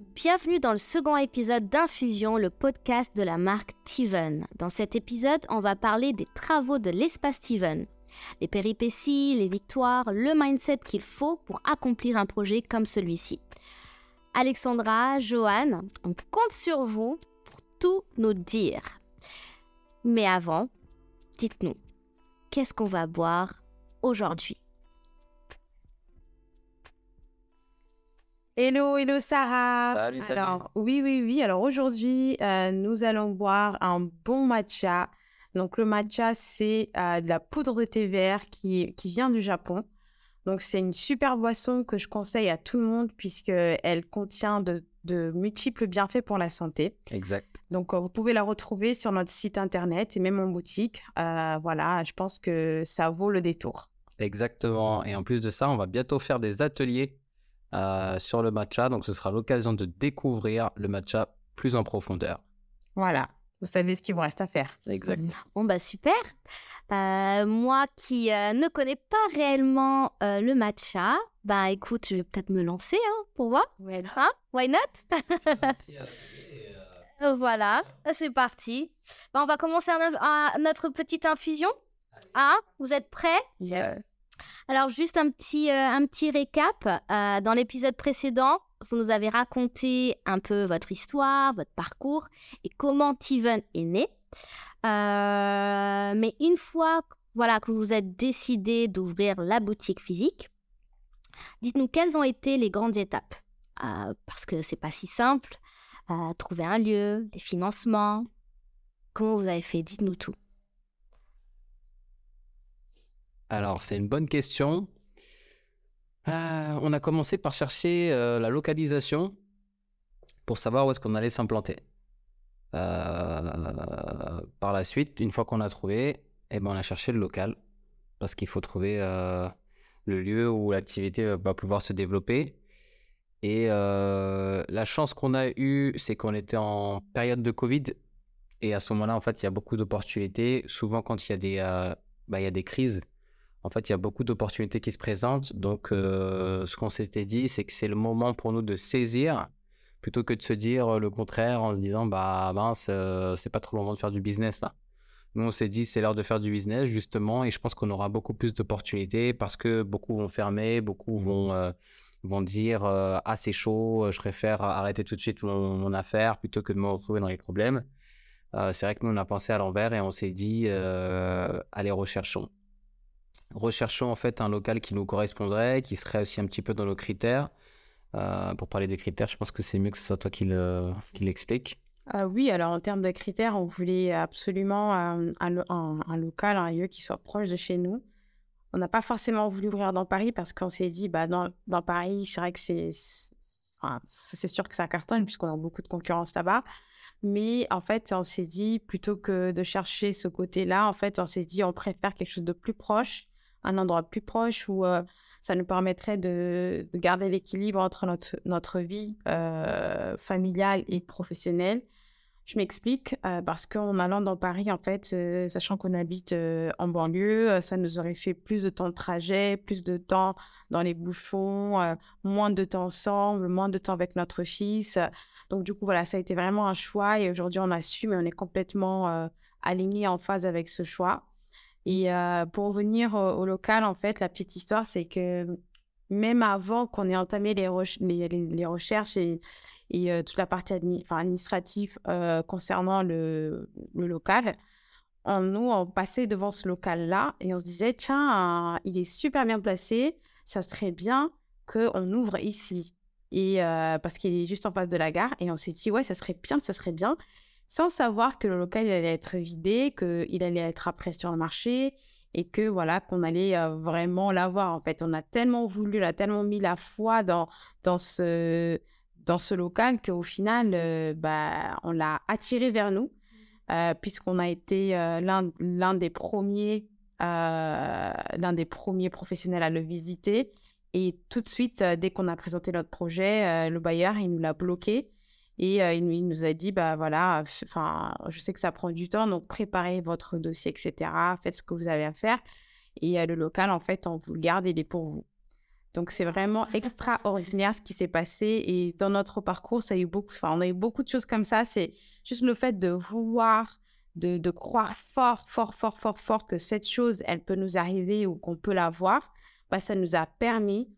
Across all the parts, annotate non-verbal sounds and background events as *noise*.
Bienvenue dans le second épisode d'Infusion, le podcast de la marque Steven. Dans cet épisode, on va parler des travaux de l'espace Steven. Les péripéties, les victoires, le mindset qu'il faut pour accomplir un projet comme celui-ci. Alexandra, Johan, on compte sur vous pour tout nous dire. Mais avant, dites-nous, qu'est-ce qu'on va boire aujourd'hui? Hello, hello Sarah. Salut, salut. Alors, oui, oui, oui. Alors aujourd'hui, euh, nous allons boire un bon matcha. Donc le matcha, c'est euh, de la poudre de thé vert qui, qui vient du Japon. Donc c'est une super boisson que je conseille à tout le monde puisqu'elle contient de, de multiples bienfaits pour la santé. Exact. Donc euh, vous pouvez la retrouver sur notre site internet et même en boutique. Euh, voilà, je pense que ça vaut le détour. Exactement. Et en plus de ça, on va bientôt faire des ateliers euh, sur le matcha. Donc, ce sera l'occasion de découvrir le matcha plus en profondeur. Voilà, vous savez ce qu'il vous reste à faire. Exact. Bon bah super. Euh, moi qui euh, ne connais pas réellement euh, le matcha, bah écoute, je vais peut-être me lancer hein, pour voir. Hein? Why not? *laughs* Voilà, c'est parti. Bah, on va commencer notre petite infusion. Hein? Vous êtes prêts? Yes. Alors juste un petit, euh, un petit récap. Euh, dans l'épisode précédent, vous nous avez raconté un peu votre histoire, votre parcours et comment Steven est né. Euh, mais une fois voilà, que vous êtes décidé d'ouvrir la boutique physique, dites-nous quelles ont été les grandes étapes. Parce que c'est pas si simple. Trouver un lieu, des financements. Comment vous avez fait? Dites-nous tout. Alors, c'est une bonne question. Euh, on a commencé par chercher euh, la localisation pour savoir où est-ce qu'on allait s'implanter. Euh, par la suite, une fois qu'on a trouvé, eh ben, on a cherché le local parce qu'il faut trouver le lieu où l'activité va pouvoir se développer. Et la chance qu'on a eue, c'est qu'on était en période de Covid. Et à ce moment-là, en fait, il y a beaucoup d'opportunités. Souvent, quand il y a des, bah, il y a des crises, en fait, il y a beaucoup d'opportunités qui se présentent. Donc, euh, ce qu'on s'était dit, c'est que c'est le moment pour nous de saisir plutôt que de se dire le contraire en se disant, bah mince, euh, c'est pas trop le moment de faire du business là. Nous, on s'est dit, c'est l'heure de faire du business, justement, et je pense qu'on aura beaucoup plus d'opportunités parce que beaucoup vont fermer, beaucoup vont, euh, vont dire, euh, ah, c'est chaud, je préfère arrêter tout de suite mon, mon affaire plutôt que de me retrouver dans les problèmes. Euh, c'est vrai que nous, on a pensé à l'envers et on s'est dit, euh, allez, recherchons. Recherchons en fait un local qui nous correspondrait, qui serait aussi un petit peu dans nos critères. Euh, pour parler des critères, je pense que c'est mieux que ce soit toi qui le- qui l'explique. Ah oui, alors en termes de critères, on voulait absolument euh, un, lo- un- un local, un lieu qui soit proche de chez nous. On n'a pas forcément voulu ouvrir dans Paris parce qu'on s'est dit, bah, dans, Paris, c'est vrai que c'est enfin, sûr que ça cartonne puisqu'on a beaucoup de concurrence là-bas. Mais en fait, on s'est dit, plutôt que de chercher ce côté-là, en fait, on s'est dit, on préfère quelque chose de plus proche, un endroit plus proche où euh, ça nous permettrait de, de garder l'équilibre entre notre, notre vie euh, familiale et professionnelle. Je m'explique, euh, parce qu'en allant dans Paris, en fait, sachant qu'on habite en banlieue, ça nous aurait fait plus de temps de trajet, plus de temps dans les bouchons, moins de temps ensemble, moins de temps avec notre fils. Donc, du coup, voilà, ça a été vraiment un choix et aujourd'hui, on assume et on est complètement aligné en phase avec ce choix. Et euh, pour revenir au, local, en fait, la petite histoire, c'est que même avant qu'on ait entamé les, reche- les, les- les recherches et, euh, toute la partie admi- administrative euh, concernant le, local, on, nous, on passait devant ce local-là et on se disait, tiens, il est super bien placé, ça serait bien qu'on ouvre ici. Et parce qu'il est juste en face de la gare. Et on s'est dit, ouais, ça serait bien, ça serait bien, sans savoir que le local allait être vidé, qu'il allait être après sur le marché et que voilà, qu'on allait euh, vraiment l'avoir. En fait, on a tellement voulu, on a tellement mis la foi dans, dans, ce, dans ce local qu'au final, euh, bah, on l'a attiré vers nous, euh, puisqu'on a été euh, l'un des premiers. l'un des premiers professionnels à le visiter et tout de suite dès qu'on a présenté notre projet le bailleur il nous l'a bloqué et euh, il, nous- a dit bah voilà enfin je sais que ça prend du temps donc préparez votre dossier etc faites ce que vous avez à faire et euh, le local en fait on vous le garde il est pour vous Donc c'est vraiment extraordinaire ce qui s'est passé et dans notre parcours, ça a eu beaucoup, enfin, on a eu beaucoup de choses comme ça. C'est juste le fait de vouloir, de, de, croire fort, fort, fort, fort, fort que cette chose, elle peut nous arriver ou qu'on peut la voir. Bah, ça nous a permis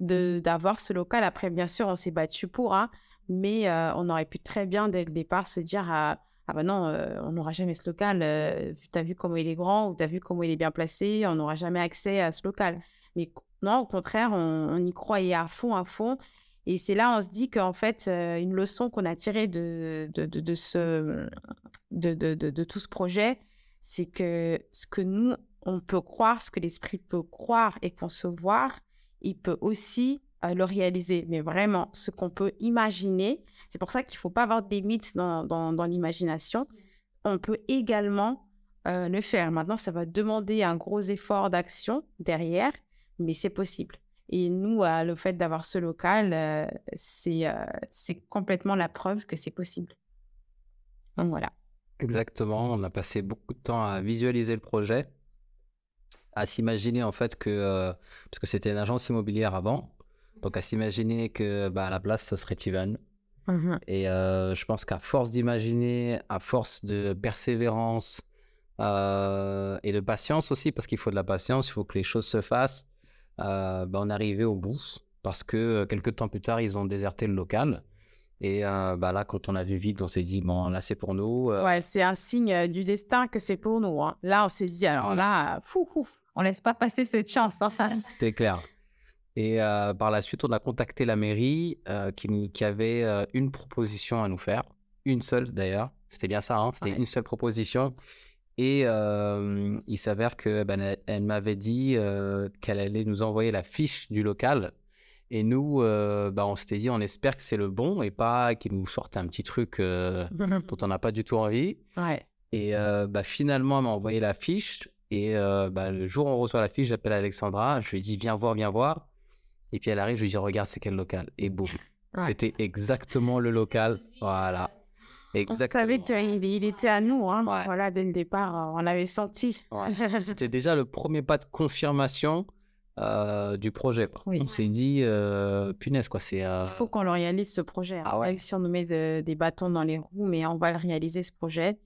de d'avoir ce local. Après, bien sûr, on s'est battu pour, hein, mais euh, on aurait pu très bien dès le départ se dire ah, ah bah non, euh, on n'aura jamais ce local. Euh, tu as vu comment il est grand ou tu as vu comment il est bien placé, on n'aura jamais accès à ce local. Mais non, au contraire, on, y croyait à fond, à fond. Et c'est là, on se dit qu'en fait, une leçon qu'on a tirée de, de, de, ce, de, de, tout ce projet, c'est que ce que nous, on peut croire, ce que l'esprit peut croire et concevoir, il peut aussi le réaliser. Mais vraiment, ce qu'on peut imaginer, c'est pour ça qu'il ne faut pas avoir des mythes dans, dans, l'imagination. On peut également euh, le faire. Maintenant, ça va demander un gros effort d'action derrière, mais c'est possible. Et nous, euh, le fait d'avoir ce local, euh, c'est c'est complètement la preuve que c'est possible. Donc voilà. Exactement. On a passé beaucoup de temps à visualiser le projet, à s'imaginer en fait que, parce que c'était une agence immobilière avant, donc à s'imaginer que bah, à la place, ce serait Tivan. Mmh Et euh, je pense qu'à force d'imaginer, à force de persévérance euh, et de patience aussi, parce qu'il faut de la patience, il faut que les choses se fassent, euh, bah, on est arrivé au bout. Parce que quelques temps plus tard, ils ont déserté le local. Et bah là, quand on a vu vide, on s'est dit, bon, là, c'est pour nous. Ouais, c'est un signe du destin que c'est pour nous. Hein. Là, on s'est dit, alors là, fou, fou, on laisse pas passer cette chance. Hein. c'est clair. Et euh, par la suite, on a contacté la mairie euh, qui, qui, avait euh, une proposition à nous faire. Une seule d'ailleurs. C'était bien ça, hein c'était une seule proposition. Et il s'avère que ben, elle, m'avait dit qu'elle allait nous envoyer la fiche du local. Et nous, ben, on s'était dit, on espère que c'est le bon et pas qu'il nous sorte un petit truc *laughs* dont on n'a pas du tout envie. Ouais. Et bah, finalement, elle m'a envoyé la fiche. Et bah, le jour où on reçoit la fiche, j'appelle Alexandra. Je lui dis, viens voir, viens voir. Et puis elle arrive, je lui dis regarde c'est quel local. Et boum. C'était exactement le local. Voilà. Exactement. On savait qu'il il était à nous. Hein. Voilà, dès le départ, euh, on l'avait senti. *laughs* C'était déjà le premier pas de confirmation euh, du projet. On s'est dit, euh, punaise, quoi. c'est. Il faut qu'on le réalise, ce projet. Hein. Ah Même si on nous met des bâtons dans les roues, mais on va le réaliser, ce projet.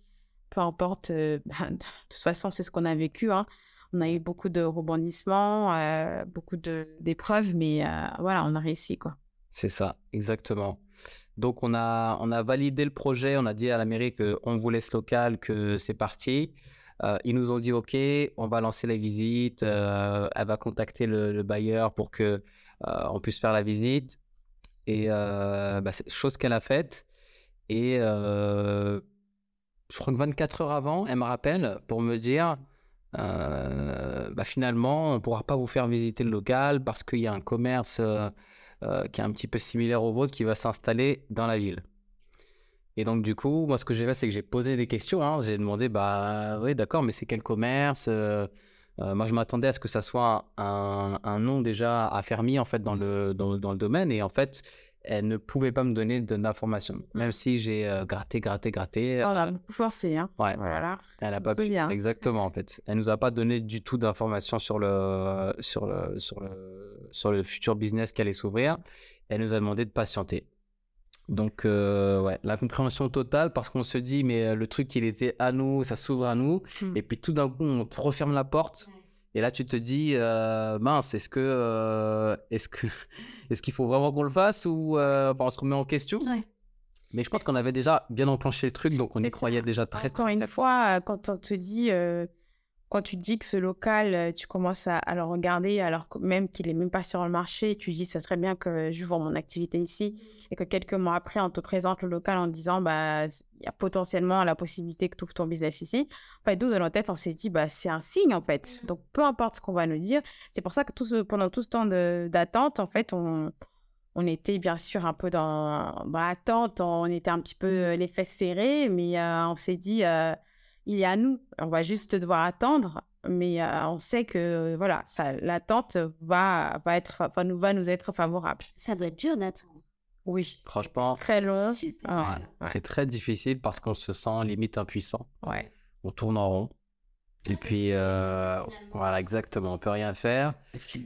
Peu importe. *laughs* De toute façon, c'est ce qu'on a vécu. Hein. On a eu beaucoup de rebondissements, euh, beaucoup d'épreuves, mais euh, voilà, on a réussi, quoi. C'est ça, exactement. Donc, on a, on a validé le projet, on a dit à la mairie qu'on voulait ce local, que c'est parti. Euh, ils nous ont dit OK, on va lancer la visite. elle va contacter le, bailleur pour que on puisse faire la visite. Et bah, chose qu'elle a faite. Et je crois que 24 heures avant, elle me rappelle pour me dire euh, bah finalement, on ne pourra pas vous faire visiter le local parce qu'il y a un commerce euh, euh, qui est un petit peu similaire au vôtre qui va s'installer dans la ville. Et donc, du coup, moi, ce que j'ai fait, c'est que j'ai posé des questions. Hein. J'ai demandé, bah oui, d'accord, mais c'est quel commerce Moi, je m'attendais à ce que ça soit un, nom déjà affermi, en fait, dans le, dans le domaine. Et en fait, elle ne pouvait pas me donner d'informations. Même si j'ai euh, gratté, gratté, gratté. On a euh, beaucoup forcé, hein. Ouais. Voilà. Elle a pas pu. Exactement, en fait. Elle nous a pas donné du tout d'informations sur le, sur, le, sur, le, sur le futur business qui allait s'ouvrir. Elle nous a demandé de patienter. Donc, euh, ouais, la compréhension totale parce qu'on se dit, mais le truc, il était à nous, ça s'ouvre à nous. Hmm. Et puis tout d'un coup, on te referme la porte. Et là, tu te dis, euh, mince, est-ce que, euh, est-ce que, *laughs* est-ce qu'il faut vraiment qu'on le fasse ou euh, on se remet en question. Mais je pense qu'on avait déjà bien enclenché le truc, donc on y croyait déjà très. Encore une fois, quand on te dit, quand tu dis que ce local, tu commences à, le regarder, alors même qu'il est même pas sur le marché, tu dis, ça serait bien que je vends mon activité ici et que quelques mois après, on te présente le local en disant, bah, il y a potentiellement la possibilité que tu ouvres ton business ici. En fait, nous, dans notre tête, on s'est dit, bah, c'est un signe, en fait. Mmh. Donc, peu importe ce qu'on va nous dire, c'est pour ça que tout ce, pendant tout ce temps d'attente, en fait, on, on était bien sûr un peu dans, l'attente, on était un petit peu mmh. les fesses serrées, mais euh, on s'est dit, euh, il est à nous, on va juste devoir attendre. Mais euh, on sait que voilà, l'attente va, va, être, va, nous, va nous être favorable. Ça doit être dur d'attendre. Oui. Franchement. Très loin. C'est très difficile parce qu'on se sent limite impuissant. Ouais. On tourne en rond. Et puis, euh, voilà, exactement, on peut rien faire.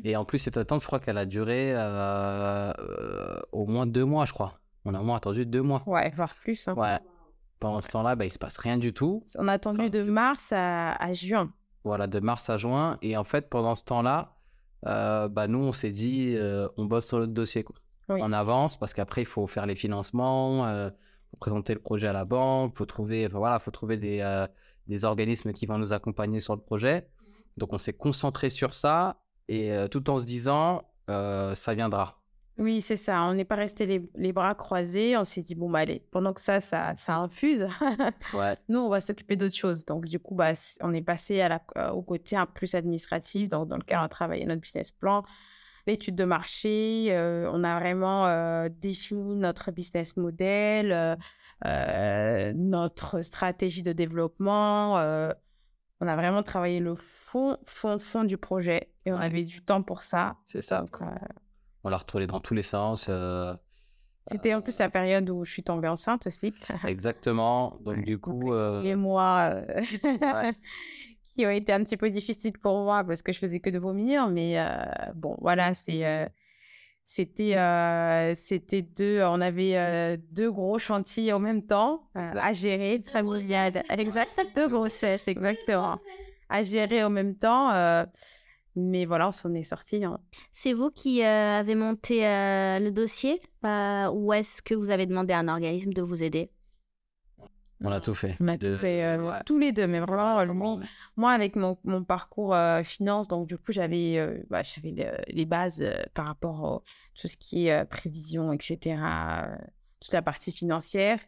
Et en plus, cette attente, je crois qu'elle a duré euh, euh, au moins deux mois, je crois. On a au moins attendu deux mois. Ouais, voire plus. hein. Ouais. Pendant ce temps-là, bah, il se passe rien du tout. On a attendu de mars à, à juin. Voilà, de mars à juin. Et en fait, pendant ce temps-là, euh, bah, nous, on s'est dit, euh, on bosse sur notre dossier. Quoi. Oui. On avance parce qu'après, il faut faire les financements, euh, faut présenter le projet à la banque, faut trouver, enfin, voilà, faut trouver des, euh, des organismes qui vont nous accompagner sur le projet. Donc, on s'est concentré sur ça et tout en se disant, ça viendra. Oui, c'est ça. On n'est pas resté les, les bras croisés. On s'est dit, bon, bah, allez, pendant que ça, ça, ça infuse, Ouais, *laughs* nous, on va s'occuper d'autres choses. Donc, du coup, bah, on est passé à la, euh, au côté un plus administratif, dans, dans lequel on a travaillé notre business plan, l'étude de marché. euh, on a vraiment euh, défini notre business model, notre stratégie de développement. on a vraiment travaillé le fond, fond, fond du projet. Et on Ouais. avait du temps pour ça. c'est ça. Donc, On l'a retrouvé dans tous les sens. euh, C'était en plus la période où je suis tombée enceinte aussi. *laughs* exactement. Donc, du coup, euh, Les mois euh, Ouais. *laughs* qui ont été un petit peu difficiles pour moi parce que je faisais que de vomir. Mais euh, bon, voilà, c'est, euh, c'était, euh, c'était deux. On avait euh, deux gros chantiers en même temps euh, à gérer, familial. Exact, deux grossesses, exactement. À gérer en même temps. Mais voilà, on s'en est sortis. hein. C'est vous qui euh, avez monté euh, le dossier? Euh, ou est-ce que vous avez demandé à un organisme de vous aider? On a tout fait. On a De- tout fait, euh, ouais. tous les deux, mais vraiment, Moi, avec mon, mon parcours euh, finance, donc du coup, j'avais euh, bah, j'avais le- les bases euh, par rapport à tout ce qui est euh, prévision, etc., euh, toute la partie financière.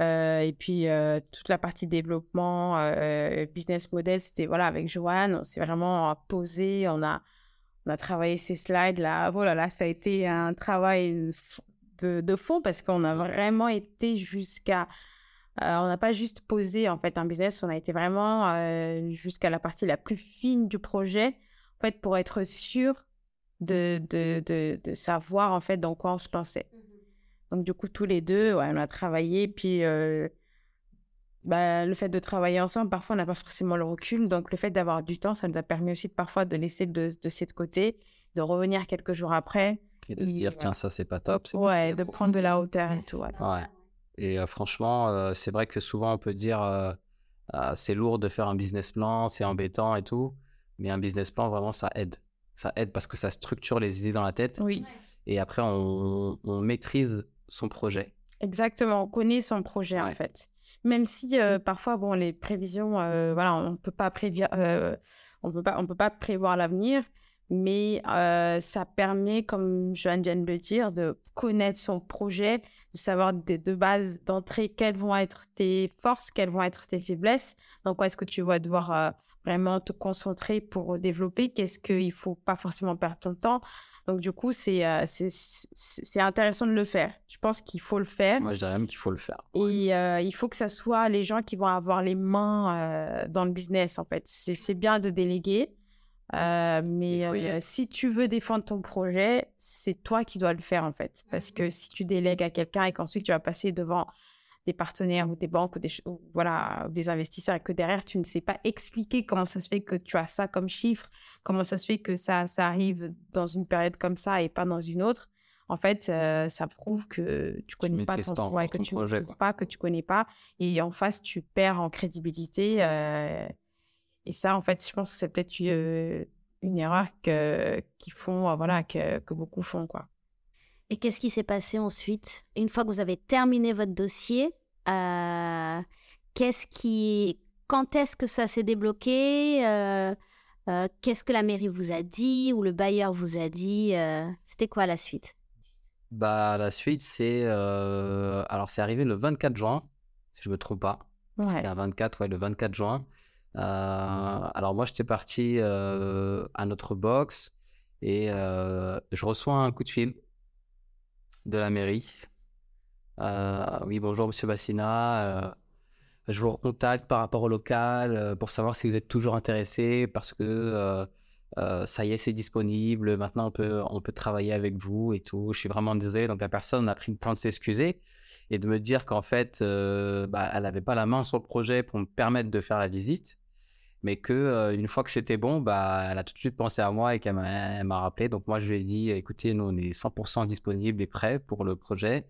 Euh, et puis, euh, toute la partie développement, euh, business model, c'était voilà, avec Joanne, on s'est vraiment posé, on a, on a travaillé ces slides-là. Voilà, là, ça a été un travail de, fond parce qu'on a vraiment été jusqu'à on n'a pas juste posé en fait un business, on a été vraiment jusqu'à la partie la plus fine du projet, en fait, pour être sûr de, de, de, savoir en fait dans quoi on se lançait. Donc du coup, tous les deux, ouais, on a travaillé, puis euh, bah, le fait de travailler ensemble, parfois on n'a pas forcément le recul, donc le fait d'avoir du temps, ça nous a permis aussi de, parfois de laisser le dossier de côté, de revenir quelques jours après, Et de se il- dire, voilà. tiens, ça, c'est pas top. pas ouais, de prendre de la hauteur et tout. ouais. Ouais. Et euh, franchement, euh, c'est vrai que souvent on peut dire c'est lourd de faire un business plan, c'est embêtant et tout. Mais un business plan, vraiment, ça aide. Ça aide parce que ça structure les idées dans la tête. Oui. Et après, on, on maîtrise son projet. Exactement, on connaît son projet en fait. Même si euh, parfois, bon, les prévisions, euh, voilà, on peut pas prévir, euh, on peut pas, on peut pas prévoir l'avenir, mais ça permet, comme Joanne vient de le dire, de connaître son projet, de savoir des de base d'entrée quelles vont être tes forces, quelles vont être tes faiblesses, dans quoi est-ce que tu vas devoir vraiment te concentrer pour développer, qu'est-ce qu'il faut pas forcément perdre ton temps. Donc du coup, c'est euh, c'est intéressant de le faire. Je pense qu'il faut le faire. Moi, je dirais même qu'il faut le faire. Et euh, il faut que ça soit les gens qui vont avoir les mains euh, dans le business, en fait. C'est c'est bien de déléguer, mais si tu veux défendre ton projet, c'est toi qui dois le faire, en fait. Parce que si tu délègues à quelqu'un et qu'ensuite tu vas passer devant des partenaires ou des banques ou des, ou voilà, des investisseurs et que derrière tu ne sais pas expliquer comment ça se fait que tu as ça comme chiffre, comment ça se fait que ça, ça arrive dans une période comme ça et pas dans une autre, en fait, euh, ça prouve que tu connais pas ton, ouais, que ton tu projet, pas, que tu connais pas. Et en face, tu perds en crédibilité. euh, et ça, en fait, je pense que c'est peut-être euh, une erreur que, qu'ils font, voilà, que, que beaucoup font, quoi. Et qu'est-ce qui s'est passé ensuite? Une fois que vous avez terminé votre dossier, euh, qu'est-ce qui, quand est-ce que ça s'est débloqué? Euh, euh, Qu'est-ce que la mairie vous a dit ou le bailleur vous a dit? C'était quoi la suite? Bah, la suite, c'est. Alors, c'est arrivé le 24 juin, si je me trompe pas. Ouais. C'était un 24, ouais, le 24 juin. Euh, alors moi, j'étais parti à notre box et je reçois un coup de fil de la mairie. Euh, oui, bonjour Monsieur Bassina. euh, je vous recontacte par rapport au local euh, pour savoir si vous êtes toujours intéressé parce que ça y est, c'est disponible. Maintenant, on peut, on peut travailler avec vous et tout. Je suis vraiment désolé. Donc la personne a pris le temps de s'excuser et de me dire qu'en fait, bah, elle n'avait pas la main sur le projet pour me permettre de faire la visite, mais que euh, une fois que c'était bon, bah, elle a tout de suite pensé à moi et qu'elle m'a rappelé. Donc moi, je lui ai dit, écoutez, nous, on est 100% disponible et prêt pour le projet.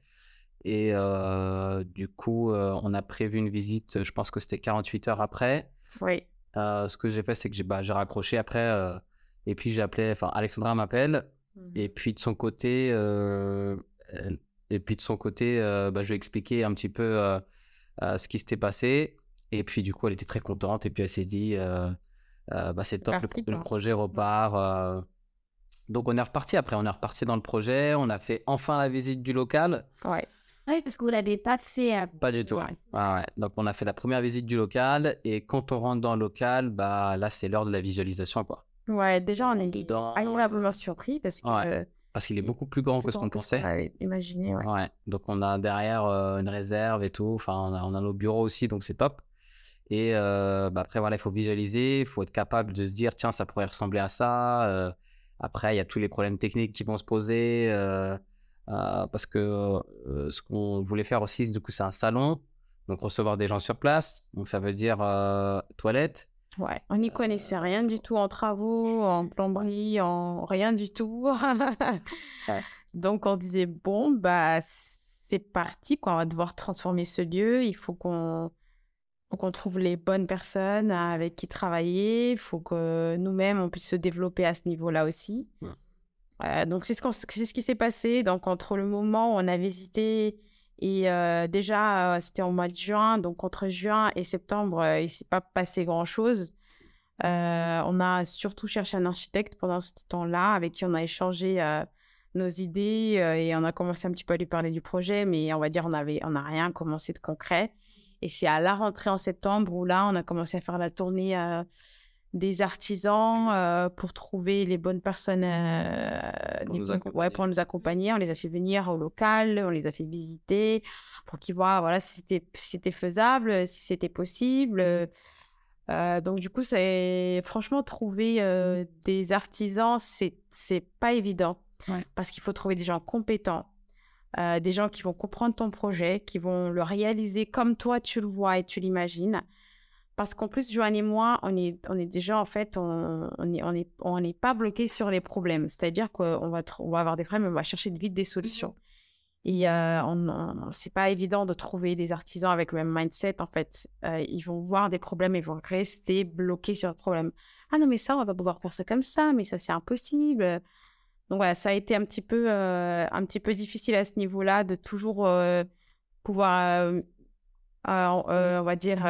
Et euh, du coup, euh, on a prévu une visite, je pense que c'était 48 heures après. Oui. Ce que j'ai fait, c'est que j'ai bah, raccroché après. et puis j'ai appelé, enfin, Alexandra m'appelle. Et puis de son côté, et puis de son côté, bah, je lui ai expliqué un petit peu ce qui s'était passé. Et puis du coup, elle était très contente. Et puis elle s'est dit, euh, euh, bah, c'est top, le, parti, projet repart. euh. Donc on est reparti après, on est reparti dans le projet. On a fait enfin la visite du local. Ouais. Oui, parce que vous l'avez pas fait. euh, Pas du tout. Ouais. Ouais. Donc on a fait la première visite du local. Et quand on rentre dans le local, bah, là, c'est l'heure de la visualisation. Quoi. Ouais, déjà, on est Dedans. agréablement surpris parce que. Ouais. Parce qu'il est beaucoup plus grand que ce qu'on pensait. Ouais, imaginez, ouais. Ouais, donc on a derrière euh, une réserve et tout. Enfin, on a, on a nos bureaux aussi, donc c'est top. Et euh, bah, après, voilà, il faut visualiser, il faut être capable de se dire, tiens, ça pourrait ressembler à ça. euh, après, il y a tous les problèmes techniques qui vont se poser. euh, parce que ce qu'on voulait faire aussi, du coup, c'est un salon. Donc, recevoir des gens sur place. Donc, ça veut dire toilette. Ouais, on n'y connaissait rien du tout en travaux, en plomberie, en rien du tout. *laughs* Donc on disait bon bah c'est parti quoi, on va devoir transformer ce lieu, il faut qu'on faut qu'on trouve les bonnes personnes avec qui travailler, il faut que nous-mêmes on puisse se développer à ce niveau-là aussi. Ouais. Euh, donc c'est ce, qui s'est passé. Donc entre le moment où on a visité et euh, déjà euh, c'était en mois de juin, donc entre juin et septembre euh, il s'est pas passé grand-chose. On a surtout cherché un architecte pendant ce temps-là avec qui on a échangé nos idées et on a commencé un petit peu à lui parler du projet, mais on va dire on avait on n'a rien commencé de concret. Et c'est à la rentrée en septembre où là on a commencé à faire la tournée euh, des artisans euh, pour trouver les bonnes personnes euh, Pour les nous ouais, pour nous accompagner. On les a fait venir au local, on les a fait visiter pour qu'ils voient voilà, si c'était faisable, si c'était possible. Euh, donc du coup, c'est franchement trouver des artisans, c'est c'est pas évident Ouais. parce qu'il faut trouver des gens compétents, euh, des gens qui vont comprendre ton projet, qui vont le réaliser comme toi tu le vois et tu l'imagines. Parce qu'en plus, Joanne et moi, on est, on est déjà, en fait, on on est, on est, on n'est pas bloqué sur les problèmes. C'est-à-dire qu'on va, on va avoir des problèmes, on va chercher vite des solutions. Et euh, on, on- c'est pas évident de trouver des artisans avec le même mindset, en fait. Euh, ils vont voir des problèmes et vont rester bloqués sur le problème. Ah non, mais ça, on va pas pouvoir faire ça comme ça, mais ça, c'est impossible. Donc voilà, ça a été un petit peu, euh, un petit peu difficile à ce niveau-là de toujours euh, pouvoir, euh, on va dire,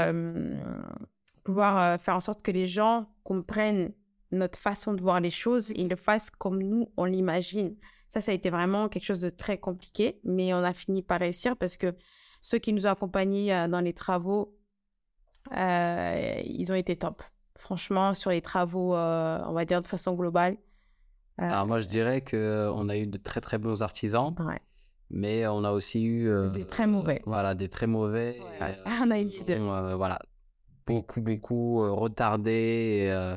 pouvoir faire en sorte que les gens comprennent notre façon de voir les choses et le fassent comme nous, on l'imagine. Ça, ça a été vraiment quelque chose de très compliqué, mais on a fini par réussir parce que ceux qui nous ont accompagnés dans les travaux, ils ont été top. Franchement, sur les travaux, on va dire de façon globale. Euh, Alors moi, je dirais qu'on a eu de très très bons artisans, ouais. mais on a aussi eu euh, Des très mauvais. Voilà, des très mauvais. Ouais. euh, *laughs* On a eu euh, voilà, beaucoup beaucoup euh, retardé et, euh,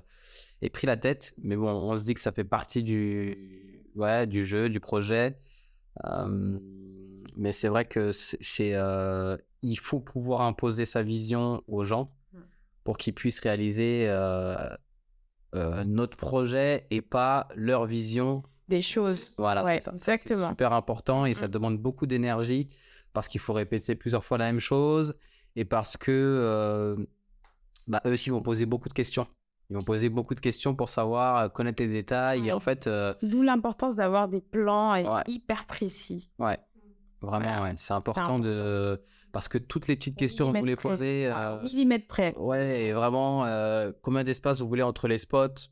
et pris la tête. Mais bon, on se dit que ça fait partie du ouais du jeu, du projet. Euh, mais c'est vrai que c'est euh, il faut pouvoir imposer sa vision aux gens pour qu'ils puissent réaliser euh, notre projet et pas leur vision Des choses. voilà, Ouais, c'est ça. Ça, c'est exactement. super important et ça Mm. demande beaucoup d'énergie parce qu'il faut répéter plusieurs fois la même chose et parce que euh, bah, eux aussi vont poser beaucoup de questions. Ils vont poser beaucoup de questions pour savoir euh, connaître les détails et en fait, euh, D'où l'importance d'avoir des plans Ouais. hyper précis. ouais, vraiment, Voilà. ouais, c'est important, de parce que toutes les petites questions que vous voulez poser, Ah, euh, Millimètre près. ouais, et vraiment, euh, combien d'espace vous voulez entre les spots,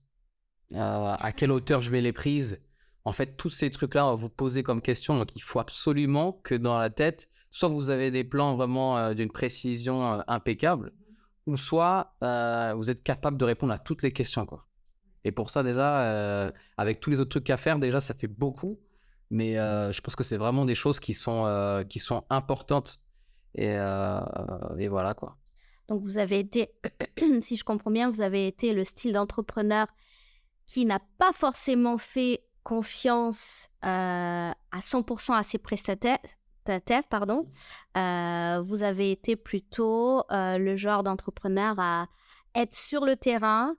euh, à quelle hauteur je mets les prises. En fait, tous ces trucs-là, on va vous poser comme question. Donc, il faut absolument que dans la tête, soit vous avez des plans vraiment euh, d'une précision impeccable, ou soit vous êtes capable de répondre à toutes les questions. Quoi. Et pour ça, déjà, avec tous les autres trucs à faire, déjà, ça fait beaucoup. Mais je pense que c'est vraiment des choses qui sont, qui sont importantes. Et, euh, et voilà, quoi. Donc vous avez été, *clears throat* si je comprends bien, vous avez été le style d'entrepreneur qui n'a pas forcément fait confiance euh, à 100% à ses prestataires. prestataires, Pardon. Euh, vous avez été plutôt euh, le genre d'entrepreneur à être sur le terrain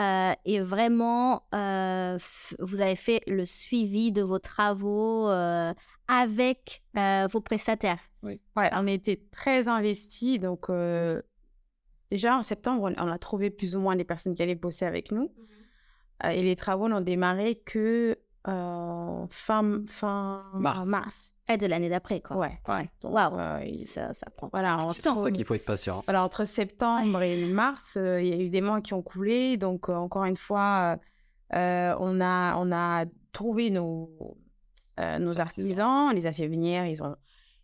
euh, et vraiment, euh, vous avez fait le suivi de vos travaux euh, avec euh, vos prestataires. Ouais, on était très investis. Donc, euh, déjà en septembre, on, on a trouvé plus ou moins les personnes qui allaient bosser avec nous. Euh, et les travaux n'ont démarré que euh, fin, fin Mars. mars. Et de l'année d'après, quoi. Ouais. Ouais. Donc, Waouh. euh, il- Ça, ça prend voilà, C'est pour ça qu'il faut être patient. Voilà, entre septembre et mars, euh, il y a eu des mois qui ont coulé. Donc, euh, encore une fois, on, a, on a trouvé nos, euh, nos artisans, on les a fait venir, ils ont,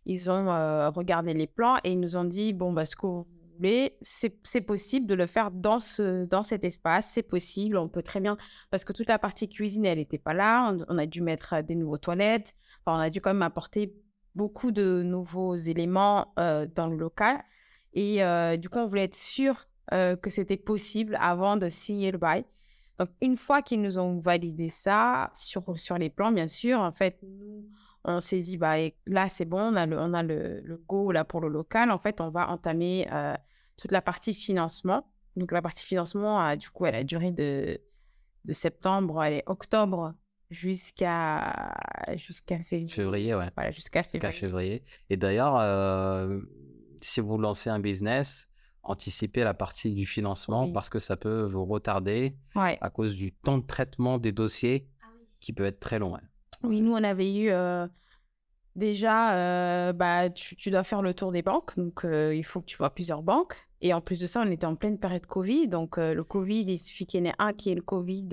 ils ont euh, regardé les plans et ils nous ont dit, bon, bah, ce que vous voulez, c'est c'est possible de le faire dans, ce, dans cet espace, c'est possible, on peut très bien, parce que toute la partie cuisine, elle n'était pas là, on, on a dû mettre des nouveaux toilettes, on a dû quand même apporter beaucoup de nouveaux éléments dans le local. Et du coup, on voulait être sûr que c'était possible avant de signer le bail. Donc, une fois qu'ils nous ont validé ça sur, sur les plans, bien sûr, en fait, nous, on s'est dit, bah, là, c'est bon, on a, le, on a le, le go là, pour le local. En fait, on va entamer toute la partie financement. Donc, la partie financement, a, du coup, elle a duré de, de septembre, allez, octobre jusqu'à jusqu'à février. Février, ouais. Voilà, jusqu'à Jusqu'à février. février. Et d'ailleurs, euh, si vous lancez un business, anticipez la partie du financement Oui. parce que ça peut vous retarder Ouais. à cause du temps de traitement des dossiers Ah qui peut être très long. Oui, nous, on avait eu euh, déjà, euh, bah, tu, tu dois faire le tour des banques, donc euh, il faut que tu vois plusieurs banques. Et en plus de ça, on était en pleine période Covid, donc euh, le Covid, il suffit qu'il y en ait un qui ait le Covid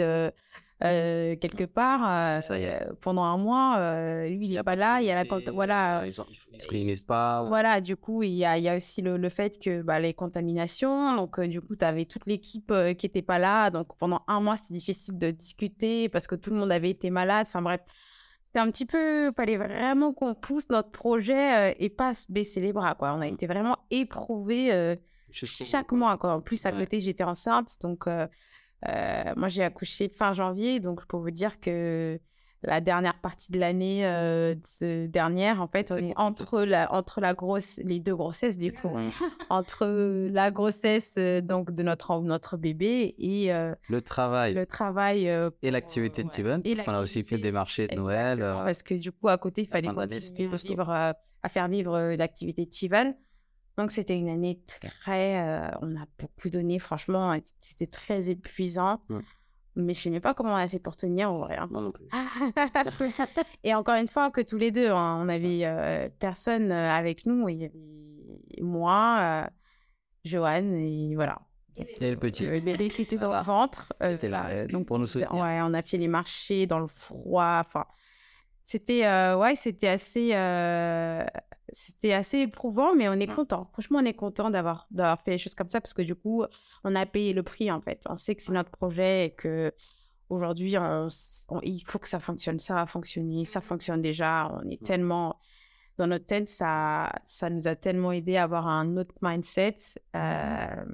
euh, quelque part. euh, Ça. Pendant un mois, euh, lui, il n'est pas là, il y a la Voilà. Ils, pas. Voilà, du coup, il y a, il y a aussi le, le fait que bah, les contaminations, donc du coup, tu avais toute l'équipe qui n'était pas là, donc pendant un mois, c'était difficile de discuter parce que tout le monde avait été malade, enfin bref, c'était un petit peu, fallait vraiment qu'on pousse notre projet et pas se baisser les bras, quoi. On a été vraiment éprouvés chaque mois, quoi. En plus, à Ouais. côté, j'étais enceinte, donc euh, moi, j'ai accouché fin janvier, donc je peux vous dire que la dernière partie de l'année euh, de- dernière, en fait, on est entre la, entre la grosse, les deux grossesses, du coup, *laughs* entre la grossesse euh, donc de notre notre bébé et euh, Le travail le travail et l'activité de. Steven, qu'on a aussi fait des marchés de Noël. Parce que du coup, à côté, il la fallait continuer à, vivre, à faire vivre l'activité de Chivan. Donc, c'était une année très. euh, on a beaucoup donné, franchement, c'était très épuisant. Ouais. Mais je ne sais même pas comment on a fait pour tenir en vrai. hein. Non plus. *laughs* Et encore une fois, que tous les deux, hein, on avait euh, personne euh, avec nous. Il y avait moi, euh, Johan, et voilà. Et le petit. Le bébé qui était dans le *laughs* ventre. euh, C'était là, donc pour nous soutenir. Ouais, on a fait les marchés dans le froid. Enfin, c'était ouais, c'était assez, c'était assez éprouvant, mais on est Mm. content. Franchement, on est content d'avoir d'avoir fait les choses comme ça parce que du coup, on a payé le prix en fait. On sait que c'est notre projet et que aujourd'hui, on s- on- il faut que ça fonctionne. Ça va fonctionner. Ça fonctionne déjà. On est Mm. tellement dans notre tête, ça, ça nous a tellement aidé à avoir un autre mindset. Euh,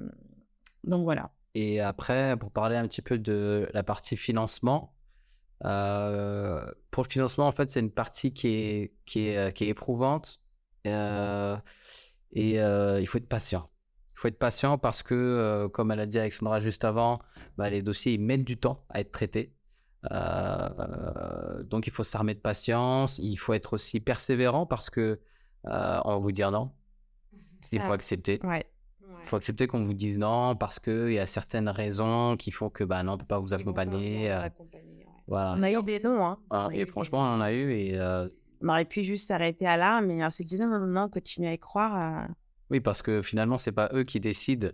donc voilà. Et après, pour parler un petit peu de la partie financement, euh, pour le financement, en fait, c'est une partie qui est, qui est, euh, qui est éprouvante euh, et euh, il faut être patient. Il faut être patient parce que, euh, comme elle a dit Alexandra juste avant, bah, les dossiers ils mettent du temps à être traités. Euh, donc, il faut s'armer de patience. Il faut être aussi persévérant parce que euh, on va vous dire non. Il faut accepter. Ouais. Il faut accepter qu'on vous dise non parce qu'il y a certaines raisons qui font que bah non, on ne peut pas vous accompagner. euh, voilà. On a eu des noms, hein. Et franchement, on en a eu. Et, euh, On aurait pu juste s'arrêter à là, mais on s'est dit non, non, non, non, continue à y croire. euh, oui, parce que finalement, c'est pas eux qui décident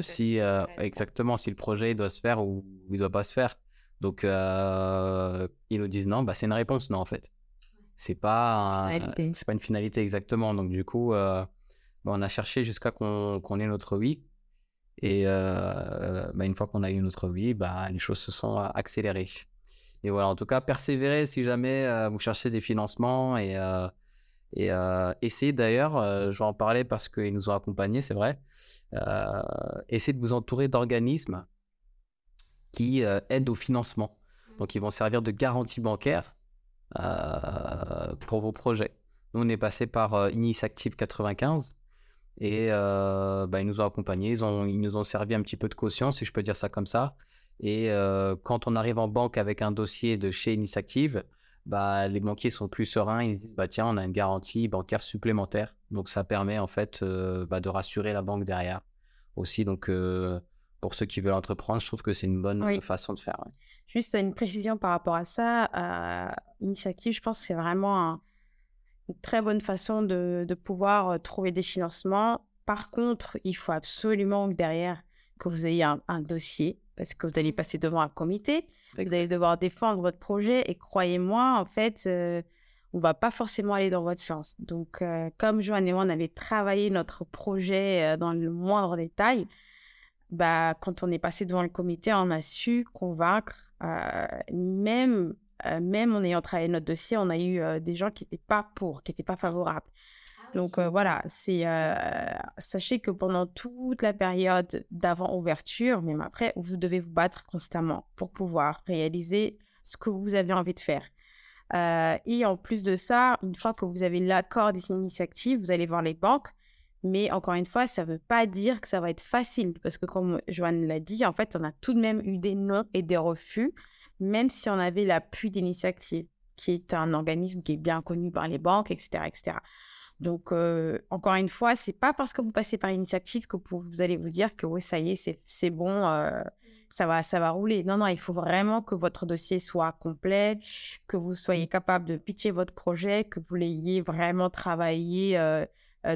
si euh, exactement si le projet doit se faire ou il doit pas se faire. Donc, euh, ils nous disent non, bah, c'est une réponse non en fait. C'est pas c'est pas une finalité exactement. Donc du coup, bah, on a cherché jusqu'à qu'on ait notre oui. Et bah, une fois qu'on a eu notre oui, bah, les choses se sont accélérées. Et voilà, en tout cas, persévérez si jamais euh, vous cherchez des financements et, euh, euh, essayez d'ailleurs, euh, je vais en parler parce qu'ils nous ont accompagnés, c'est vrai, essayez de vous entourer d'organismes qui aident au financement. Donc, ils vont servir de garantie bancaire pour vos projets. Nous, on est passé par Initiative 95 Et bah, ils nous ont accompagnés, ils, ils nous ont servi un petit peu de caution, si je peux dire ça comme ça. Et quand on arrive en banque avec un dossier de chez Initiative, bah, les banquiers sont plus sereins. Ils disent bah, tiens, on a une garantie bancaire supplémentaire. Donc ça permet en fait bah, de rassurer la banque derrière aussi. Donc pour ceux qui veulent entreprendre, je trouve que c'est une bonne façon de faire. Juste une précision par rapport à ça. Initiative, je pense que c'est vraiment une très bonne façon de, de pouvoir trouver des financements. Par contre, il faut absolument que derrière que vous ayez un, dossier parce que vous allez mmh. passer devant un comité, vous allez devoir défendre votre projet et croyez-moi, en fait, euh, on va pas forcément aller dans votre sens. Donc, euh, comme Joanne et moi, on avait travaillé notre projet euh, dans le moindre détail, bah, quand on est passé devant le comité, on a su convaincre, même, même en ayant travaillé notre dossier, on a eu des gens qui n'étaient pas pour, qui n'étaient pas favorables. Donc voilà, c'est sachez que pendant toute la période d'avant ouverture, même après, vous devez vous battre constamment pour pouvoir réaliser ce que vous avez envie de faire. et en plus de ça, une fois que vous avez l'accord des initiatives, vous allez voir les banques. Mais encore une fois, ça ne veut pas dire que ça va être facile parce que comme Joanne l'a dit, en fait, on a tout de même eu des non et des refus, même si on avait l'appui d'initiative, qui est un organisme qui est bien connu par les banques, etc., etc. Donc, euh, encore une fois, c'est pas parce que vous passez par initiative que vous allez vous dire que oui, ça y est, c'est bon, euh, ça, va, ça va rouler. Non, non, il faut vraiment que votre dossier soit complet, que vous soyez capable de pitcher votre projet, que vous l'ayez vraiment travaillé euh,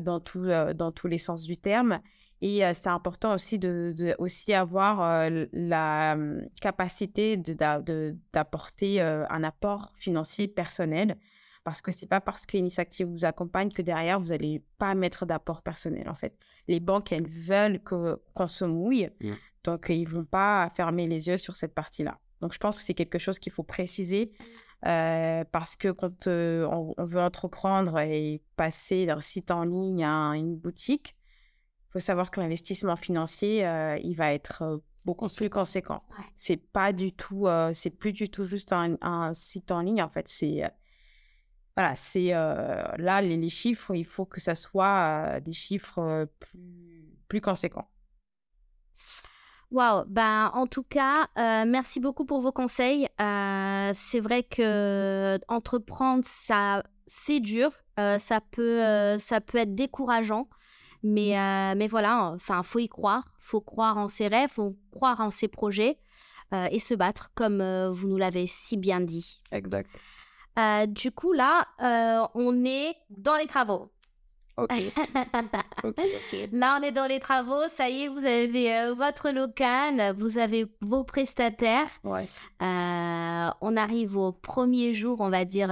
dans, tout, dans tous les sens du terme. Et c'est important aussi de, aussi avoir la hum, capacité d'apporter un apport financier personnel parce que c'est pas parce que l'initiative vous accompagne que derrière, vous n'allez pas mettre d'apport personnel, en fait. Les banques, elles veulent que, qu'on se mouille. Mmh. Donc, ils vont pas fermer les yeux sur cette partie-là. Donc, je pense que c'est quelque chose qu'il faut préciser. Euh, parce que quand euh, on, veut entreprendre et passer d'un site en ligne à une boutique, il faut savoir que l'investissement financier, euh, il va être beaucoup plus conséquent. C'est pas du tout, c'est plus du tout juste un, un, site en ligne. En fait, c'est voilà, c'est là les, chiffres, il faut que ça soit des chiffres plus, plus conséquents. Waouh, ben en tout cas, merci beaucoup pour vos conseils. c'est vrai que entreprendre, ça, c'est dur, ça peut, ça peut être décourageant, mais, mais voilà, enfin, faut y croire, faut croire en ses rêves, faut croire en ses projets et se battre, comme vous nous l'avez si bien dit. Exact. Euh, du coup, là, euh, on est dans les travaux. *laughs* Ok. Là, on est dans les travaux. Ça y est, vous avez euh, votre local, vous avez vos prestataires. Ouais. on arrive au premier jour, on va dire,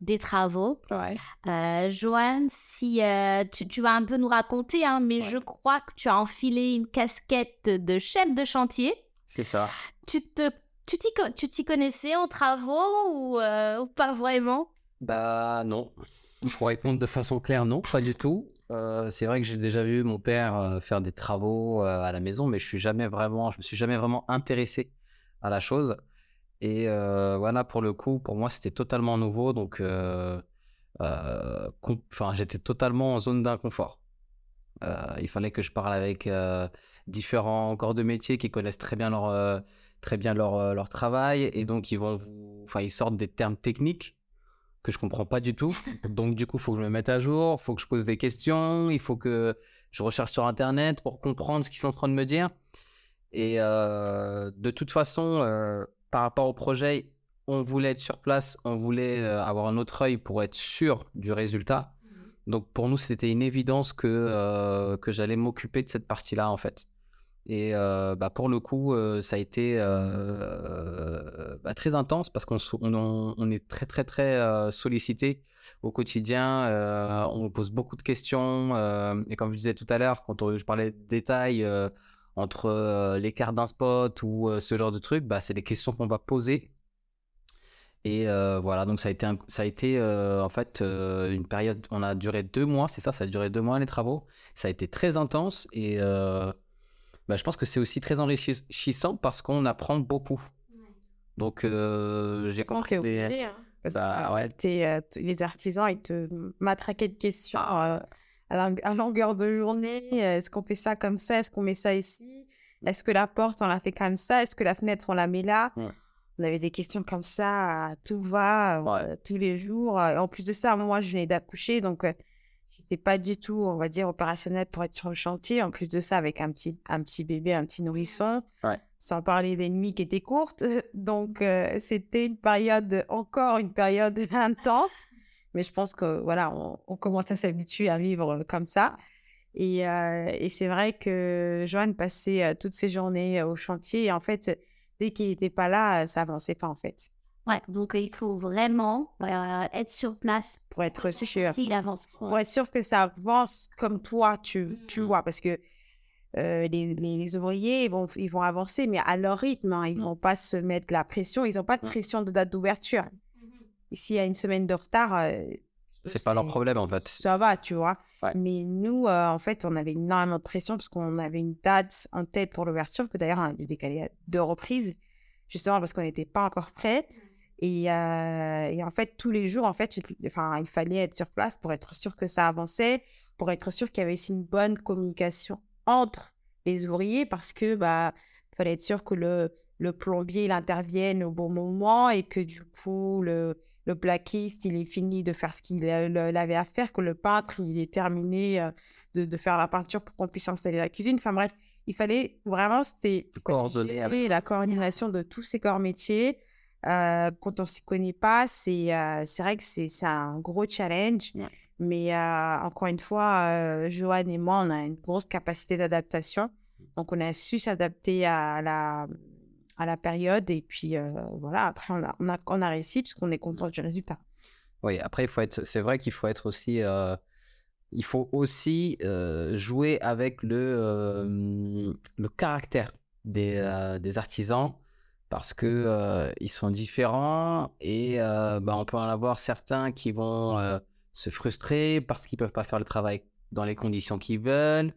des travaux. Ouais. Joanne, si tu, vas un peu nous raconter, hein, mais je crois que tu as enfilé une casquette de chef de chantier. C'est ça. Tu te tu t'y connaissais en travaux euh, ou, pas vraiment? Bah non. Pour répondre de façon claire, non, pas du tout. Euh, c'est vrai que j'ai déjà vu mon père euh, faire des travaux à la maison, mais je suis jamais vraiment, je me suis jamais vraiment intéressé à la chose. Et voilà, pour le coup, pour moi, c'était totalement nouveau, donc enfin, j'étais totalement en zone d'inconfort. il fallait que je parle avec différents corps de métier qui connaissent très bien leur très bien leur, euh, leur travail et donc ils vont enfin ils sortent des termes techniques que je comprends pas du tout. *laughs* Donc du coup, il faut que je me mette à jour, il faut que je pose des questions, il faut que je recherche sur internet pour comprendre ce qu'ils sont en train de me dire. Et euh, de toute façon, euh, par rapport au projet, on voulait être sur place, on voulait avoir un autre œil pour être sûr du résultat. Mmh. Donc pour nous, c'était une évidence que, que j'allais m'occuper de cette partie-là en fait. Et bah, pour le coup, ça a été bah, très intense parce qu'on on, est très, très, très sollicité au quotidien. on pose beaucoup de questions. et comme je disais tout à l'heure, quand je parlais de détails entre l'écart d'un spot ou ce genre de trucs, bah, c'est des questions qu'on va poser. Et voilà, donc ça a été, ça a été en fait une période, on a duré deux mois, c'est ça, ça a duré deux mois les travaux. Ça a été très intense et bah, je pense que c'est aussi très enrichissant parce qu'on apprend beaucoup. Donc, euh, j'ai compris. Des... Hein, bah, ouais. Euh, les artisans, ils te matraquaient de questions euh, à, à longueur de journée. Est-ce qu'on fait ça comme ça? Est-ce qu'on met ça ici? Est-ce que la porte, on la fait comme ça? Est-ce que la fenêtre, on la met là? On avait des questions comme ça, tout va, tous les jours. en plus de ça, moi, je venais d'accoucher, donc j'étais pas du tout, on va dire, opérationnel pour être sur le chantier. En plus de ça, avec un petit, un petit bébé, un petit nourrisson, sans parler des nuits qui étaient courtes. *laughs* Donc, c'était une période, encore une période *laughs* intense. Mais je pense que voilà, on, commence à s'habituer à vivre comme ça. Et, et c'est vrai que Joanne passait toutes ses journées au chantier. Et en fait, dès qu'il n'était pas là, ça avançait pas en fait. Ouais, donc il faut vraiment être sur place pour être sûr. S'il avance. Pour être sûr que ça avance comme toi, tu, tu mmh. vois. Parce que les, les, ouvriers, ils vont, ils vont avancer, mais à leur rythme. Hein, ils ne mmh. vont pas se mettre la pression. Ils n'ont pas de mmh. pression de date d'ouverture. S'il y a une semaine de retard. c'est pas leur problème en fait. Ça va, tu vois. Mais nous, en fait, on avait énormément de pression parce qu'on avait une date en tête pour l'ouverture, que d'ailleurs, on a dû décaler à deux reprises, justement parce qu'on n'était pas encore prête. Et, et, en fait, tous les jours, en fait, enfin, il fallait être sur place pour être sûr que ça avançait, pour être sûr qu'il y avait aussi une bonne communication entre les ouvriers, parce que bah, fallait être sûr que le, le plombier il intervienne au bon moment et que du coup le, le plaquiste il est fini de faire ce qu'il avait à faire, que le peintre il est terminé de, de faire la peinture pour qu'on puisse installer la cuisine. Enfin bref, il fallait vraiment c'était coordonner la coordination de tous ces corps métiers euh, quand on ne s'y connaît pas, c'est euh, vrai que c'est un gros challenge. Mais euh, encore une fois, Joanne et moi, on a une grosse capacité d'adaptation. Donc, on a su s'adapter à la, à la période. Et puis, voilà, après, on a, on a, on a réussi parce qu'on est content du résultat. Oui, après, c'est vrai qu'il faut être aussi. il faut aussi jouer avec le, le caractère des, des artisans parce que euh, ils sont différents et euh, bah, on peut en avoir certains qui vont euh, se frustrer parce qu'ils peuvent pas faire le travail dans les conditions qu'ils veulent.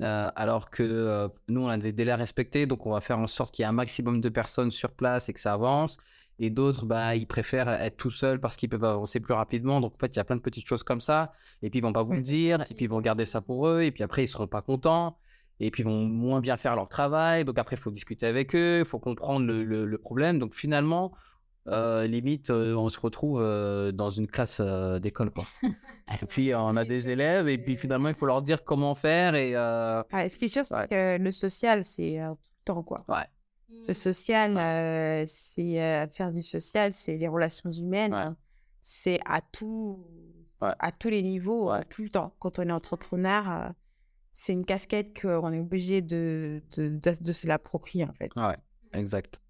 alors que nous, on a des délais à respecter, donc on va faire en sorte qu'il y ait un maximum de personnes sur place et que ça avance. Et d'autres, bah, ils préfèrent être tout seuls parce qu'ils peuvent avancer plus rapidement. Donc, en fait, il y a plein de petites choses comme ça. Et puis, ils vont pas vous le dire. Et puis, ils vont garder ça pour eux. Et puis, après, ils seront pas contents et puis ils vont moins bien faire leur travail. Donc après, il faut discuter avec eux, il faut comprendre le, le, problème. Donc finalement, euh, limite, euh, on se retrouve euh, dans une classe d'école. quoi. *laughs* et puis on a des élèves, et puis finalement, il faut leur dire comment faire. Et, ce qui est sûr, c'est que le social, c'est tout le temps. Quoi. Ouais. Le social, c'est faire du social, c'est les relations humaines. C'est à, tout, à tous les niveaux, tout le temps. Quand on est entrepreneur c'est une casquette qu'on est obligé de, de, de, se l'approprier, en fait. Ouais, exact.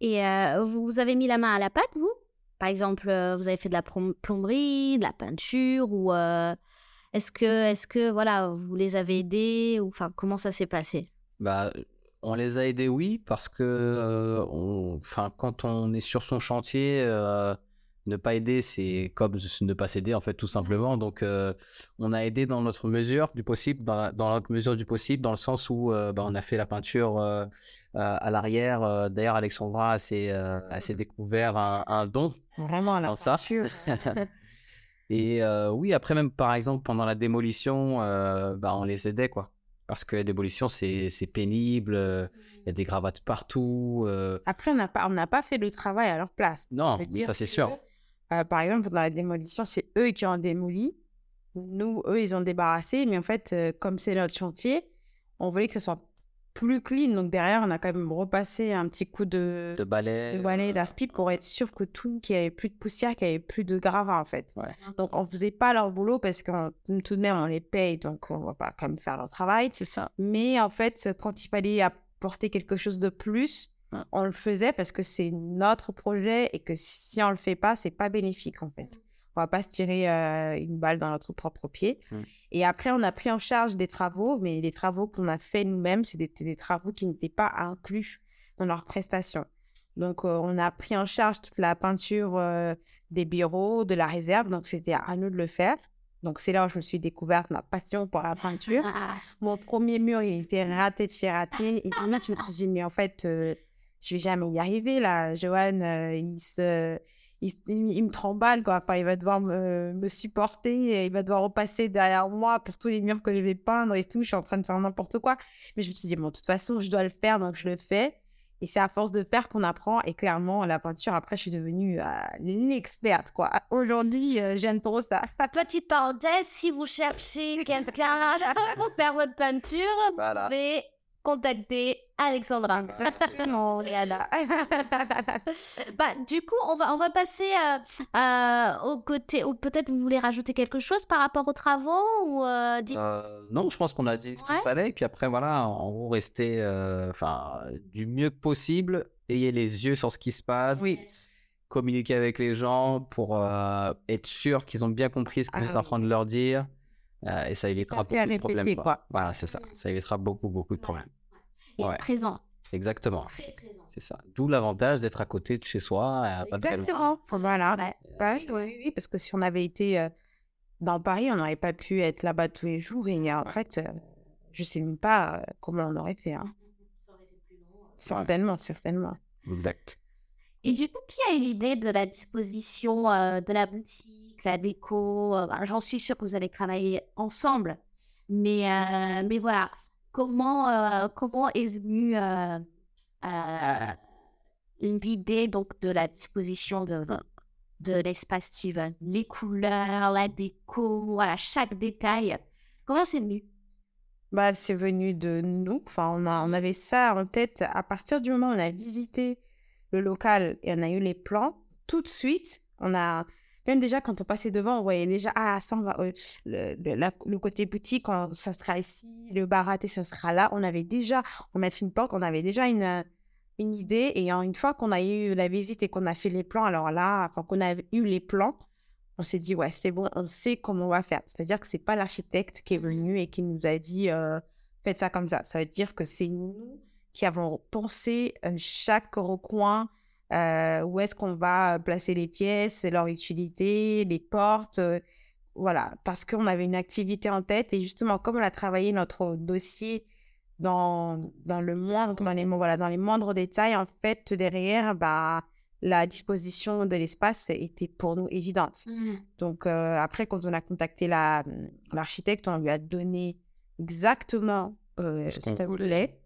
Et euh, vous avez mis la main à la pâte, vous? Par exemple, euh, vous avez fait de la plomberie, de la peinture, ou euh, est-ce que, est que voilà, vous les avez aidés, ou enfin, comment ça s'est passé? Bah, on les a aidés, oui, parce que, enfin, quand on est sur son chantier ne pas aider, c'est comme ne pas s'aider, en fait, tout simplement. Donc, euh, on a aidé dans notre mesure du possible, dans, notre mesure du possible, dans le sens où euh, bah, on a fait la peinture euh, à l'arrière. D'ailleurs, Alexandra s'est découvert un, don. Vraiment, la ça. *laughs* *laughs* Et oui, après, même par exemple, pendant la démolition, bah, on les aidait, quoi. Parce que la démolition, c'est pénible, il y a des gravates partout. Après, on n'a pas, pas fait le travail à leur place. Non, ça c'est sûr. Euh, par exemple, dans la démolition, c'est eux qui ont démoli. Nous, eux, ils ont débarrassé. Mais en fait, euh, comme c'est notre chantier, on voulait que ce soit plus clean. Donc derrière, on a quand même repassé un petit coup de, de balai, de balai d'aspi pour être sûr que tout, qu'il n'y avait plus de poussière, qu'il n'y avait plus de gravats en fait. Donc on faisait pas leur boulot parce que tout de même on les paye, donc on va pas comme faire leur travail. C'est ça. Mais en fait, quand il fallait apporter quelque chose de plus, on le faisait parce que c'est notre projet et que si on le fait pas, c'est pas bénéfique en fait. On va pas se tirer euh, une balle dans notre propre pied. Mmh. Et après, on a pris en charge des travaux, mais les travaux qu'on a fait nous-mêmes, c'était des, travaux qui n'étaient pas inclus dans leurs prestations. Donc, euh, on a pris en charge toute la peinture euh, des bureaux, de la réserve. Donc, c'était à nous de le faire. Donc, c'est là où je me suis découverte ma passion pour la peinture. Mon premier mur, il était raté de chez raté. Et là, je me suis dit, mais en fait, je vais jamais y arriver là. Johan, euh, il se, il, il- me tremble, quoi. Enfin, il va devoir me, me supporter et il va devoir repasser derrière moi pour tous les murs que je vais peindre et tout. Je suis en train de faire n'importe quoi. Mais je me suis dit, bon, de toute façon, je dois le faire, donc je le fais. Et c'est à force de faire qu'on apprend. Et clairement, la peinture, après, je suis devenue euh, l'experte, quoi. Aujourd'hui, euh, j'aime trop ça. Petite parenthèse, si vous cherchez *laughs* quelqu'un pour faire votre peinture, vous Voilà. pouvez contacter Alexandra. Non, Léana. *laughs* bah, du coup, on va, on va passer euh, euh, au côté, ou peut-être vous voulez rajouter quelque chose par rapport aux travaux ou euh, Euh, non, je pense qu'on a dit ce qu'il Ouais. fallait. Et puis après, voilà, en gros, rester euh, enfin, du mieux que possible. Ayez les yeux sur ce qui se passe. Oui. Communiquer avec les gens pour euh, être sûr qu'ils ont bien compris ce que Ah oui. en train de leur dire. Euh, et ça évitera beaucoup de problèmes. répéter, quoi. quoi. Voilà, c'est ça. Ça évitera beaucoup, beaucoup de problèmes. et Ouais. présent. Exactement. Très présent. C'est ça. D'où l'avantage d'être à côté de chez soi, euh, pas très loin. Exactement. Voilà. Ouais. Ouais, oui, oui, oui, parce que si on avait été euh, dans Paris, on n'aurait pas pu être là-bas tous les jours. Et en fait, euh, je sais même pas euh, comment on aurait fait. hein. Ça aurait été plus long. Certainement, certainement. Exact. Et du coup, qui a eu l'idée de la disposition euh, de la boutique, la déco euh, ben, J'en suis sûre que vous avez travaillé ensemble. Mais, euh, mais voilà, comment, euh, comment est venue l'idée de la disposition de, de l'espace Steven? Les couleurs, la déco, voilà, chaque détail. Comment c'est venu? Bah, c'est venu de nous. Enfin, on avait ça en tête à partir du moment où on a visité le local et on a eu les plans. Tout de suite, on a. Même déjà, quand on passait devant, on voyait déjà, ah, ça, on va. euh, le, le- côté boutique, on- ça sera ici. Le bar ça sera là. On avait déjà. On mettre une porte, on avait déjà une, euh, une idée. Et une fois qu'on a eu la visite et qu'on a fait les plans, alors là, enfin, qu'on a eu les plans, on s'est dit, ouais, c'est bon, on sait comment on va faire. C'est-à-dire que c'est pas l'architecte qui est venu et qui nous a dit, euh, faites ça comme ça. Ça veut dire que c'est nous qui avons pensé chaque recoin, euh, où est-ce qu'on va placer les pièces, leur utilité, les portes. euh, voilà, parce qu'on avait une activité en tête et justement, comme on a travaillé notre dossier dans, dans le moindre, dans les, voilà, dans les moindres détails, en fait, derrière, bah, la disposition de l'espace était pour nous évidente. Donc, euh, après, quand on a contacté la- l'architecte, on lui a donné exactement euh, Ce qu'on voulait.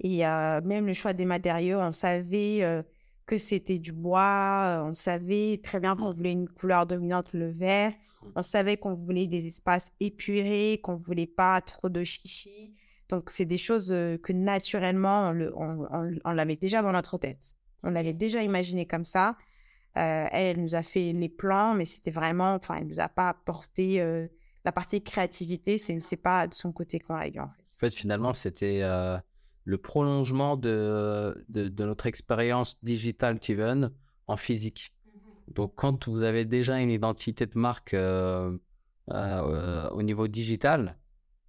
Et euh, même le choix des matériaux, on savait euh, que c'était du bois, on savait très bien qu'on voulait une couleur dominante, le vert. On savait qu'on voulait des espaces épurés, qu'on voulait pas trop de chichi. Donc, c'est des choses euh, que naturellement, on, le- on- on- on l'avait déjà dans notre tête. On l'avait déjà imaginé comme ça. Euh, elle, elle nous a fait les plans, mais c'était vraiment, enfin, elle nous a pas apporté euh, la partie créativité. C'est, c'est pas de son côté qu'on l'a eu en fait. En fait, finalement, c'était euh, le prolongement de, de, de notre expérience digitale Tiven en physique. Donc, quand vous avez déjà une identité de marque euh, euh, au niveau digital,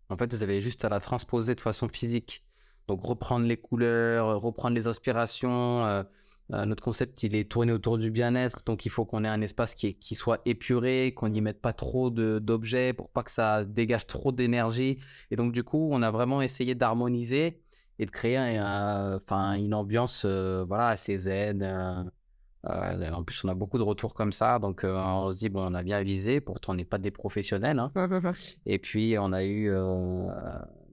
en fait, vous avez juste à la transposer de façon physique. Donc, reprendre les couleurs, reprendre les inspirations. euh, notre concept, il est tourné autour du bien-être. Donc, il faut qu'on ait un espace qui, est- qui soit épuré, qu'on n'y mette pas trop d'objets pour pas que ça dégage trop d'énergie. Et donc, du coup, on a vraiment essayé d'harmoniser et de créer un- enfin, une ambiance euh, voilà, assez zen. euh, euh, en plus, on a beaucoup de retours comme ça. Donc, euh, on se dit, bon, on a bien visé. Pourtant, on n'est pas des professionnels. hein. Et puis, on a eu euh,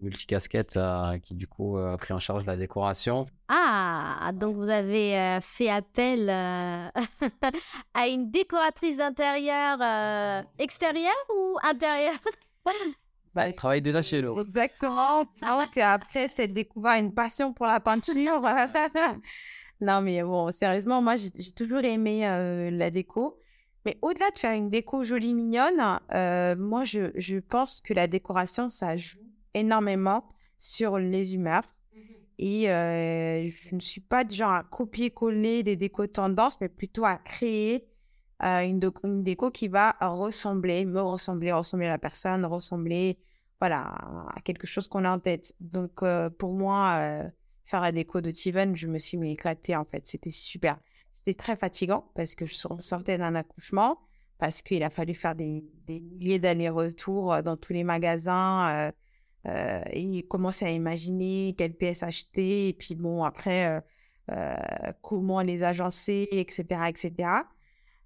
Multicasquette euh, qui, du coup, euh, a pris en charge la décoration. Ah, donc vous avez euh, fait appel euh, *laughs* à une décoratrice d'intérieur euh, extérieure ou intérieure *laughs* Bah, Elle travaille déjà chez nous. Exactement. C'est vrai qu'après, c'est découvert une passion pour la peinture. *laughs* non, mais bon, sérieusement, moi, j'ai toujours aimé euh, la déco. Mais au-delà de faire une déco jolie, mignonne, euh, moi, je, je pense que la décoration, ça joue énormément sur les humeurs. Et euh, je ne suis pas du genre à copier-coller des décos tendances, mais plutôt à créer une, do- une déco qui va ressembler, me ressembler, ressembler à la personne, ressembler voilà, à quelque chose qu'on a en tête. Donc, euh, pour moi, euh, faire la déco de Tiven, je me suis mis éclatée en fait. C'était super. C'était très fatigant parce que je sor- sortais d'un accouchement, parce qu'il a fallu faire des, milliers d'allers-retours euh, dans tous les magasins euh, euh, et commencer à imaginer quelles pièces acheter. Et puis, bon, après, euh, euh, comment les agencer, etc. etc.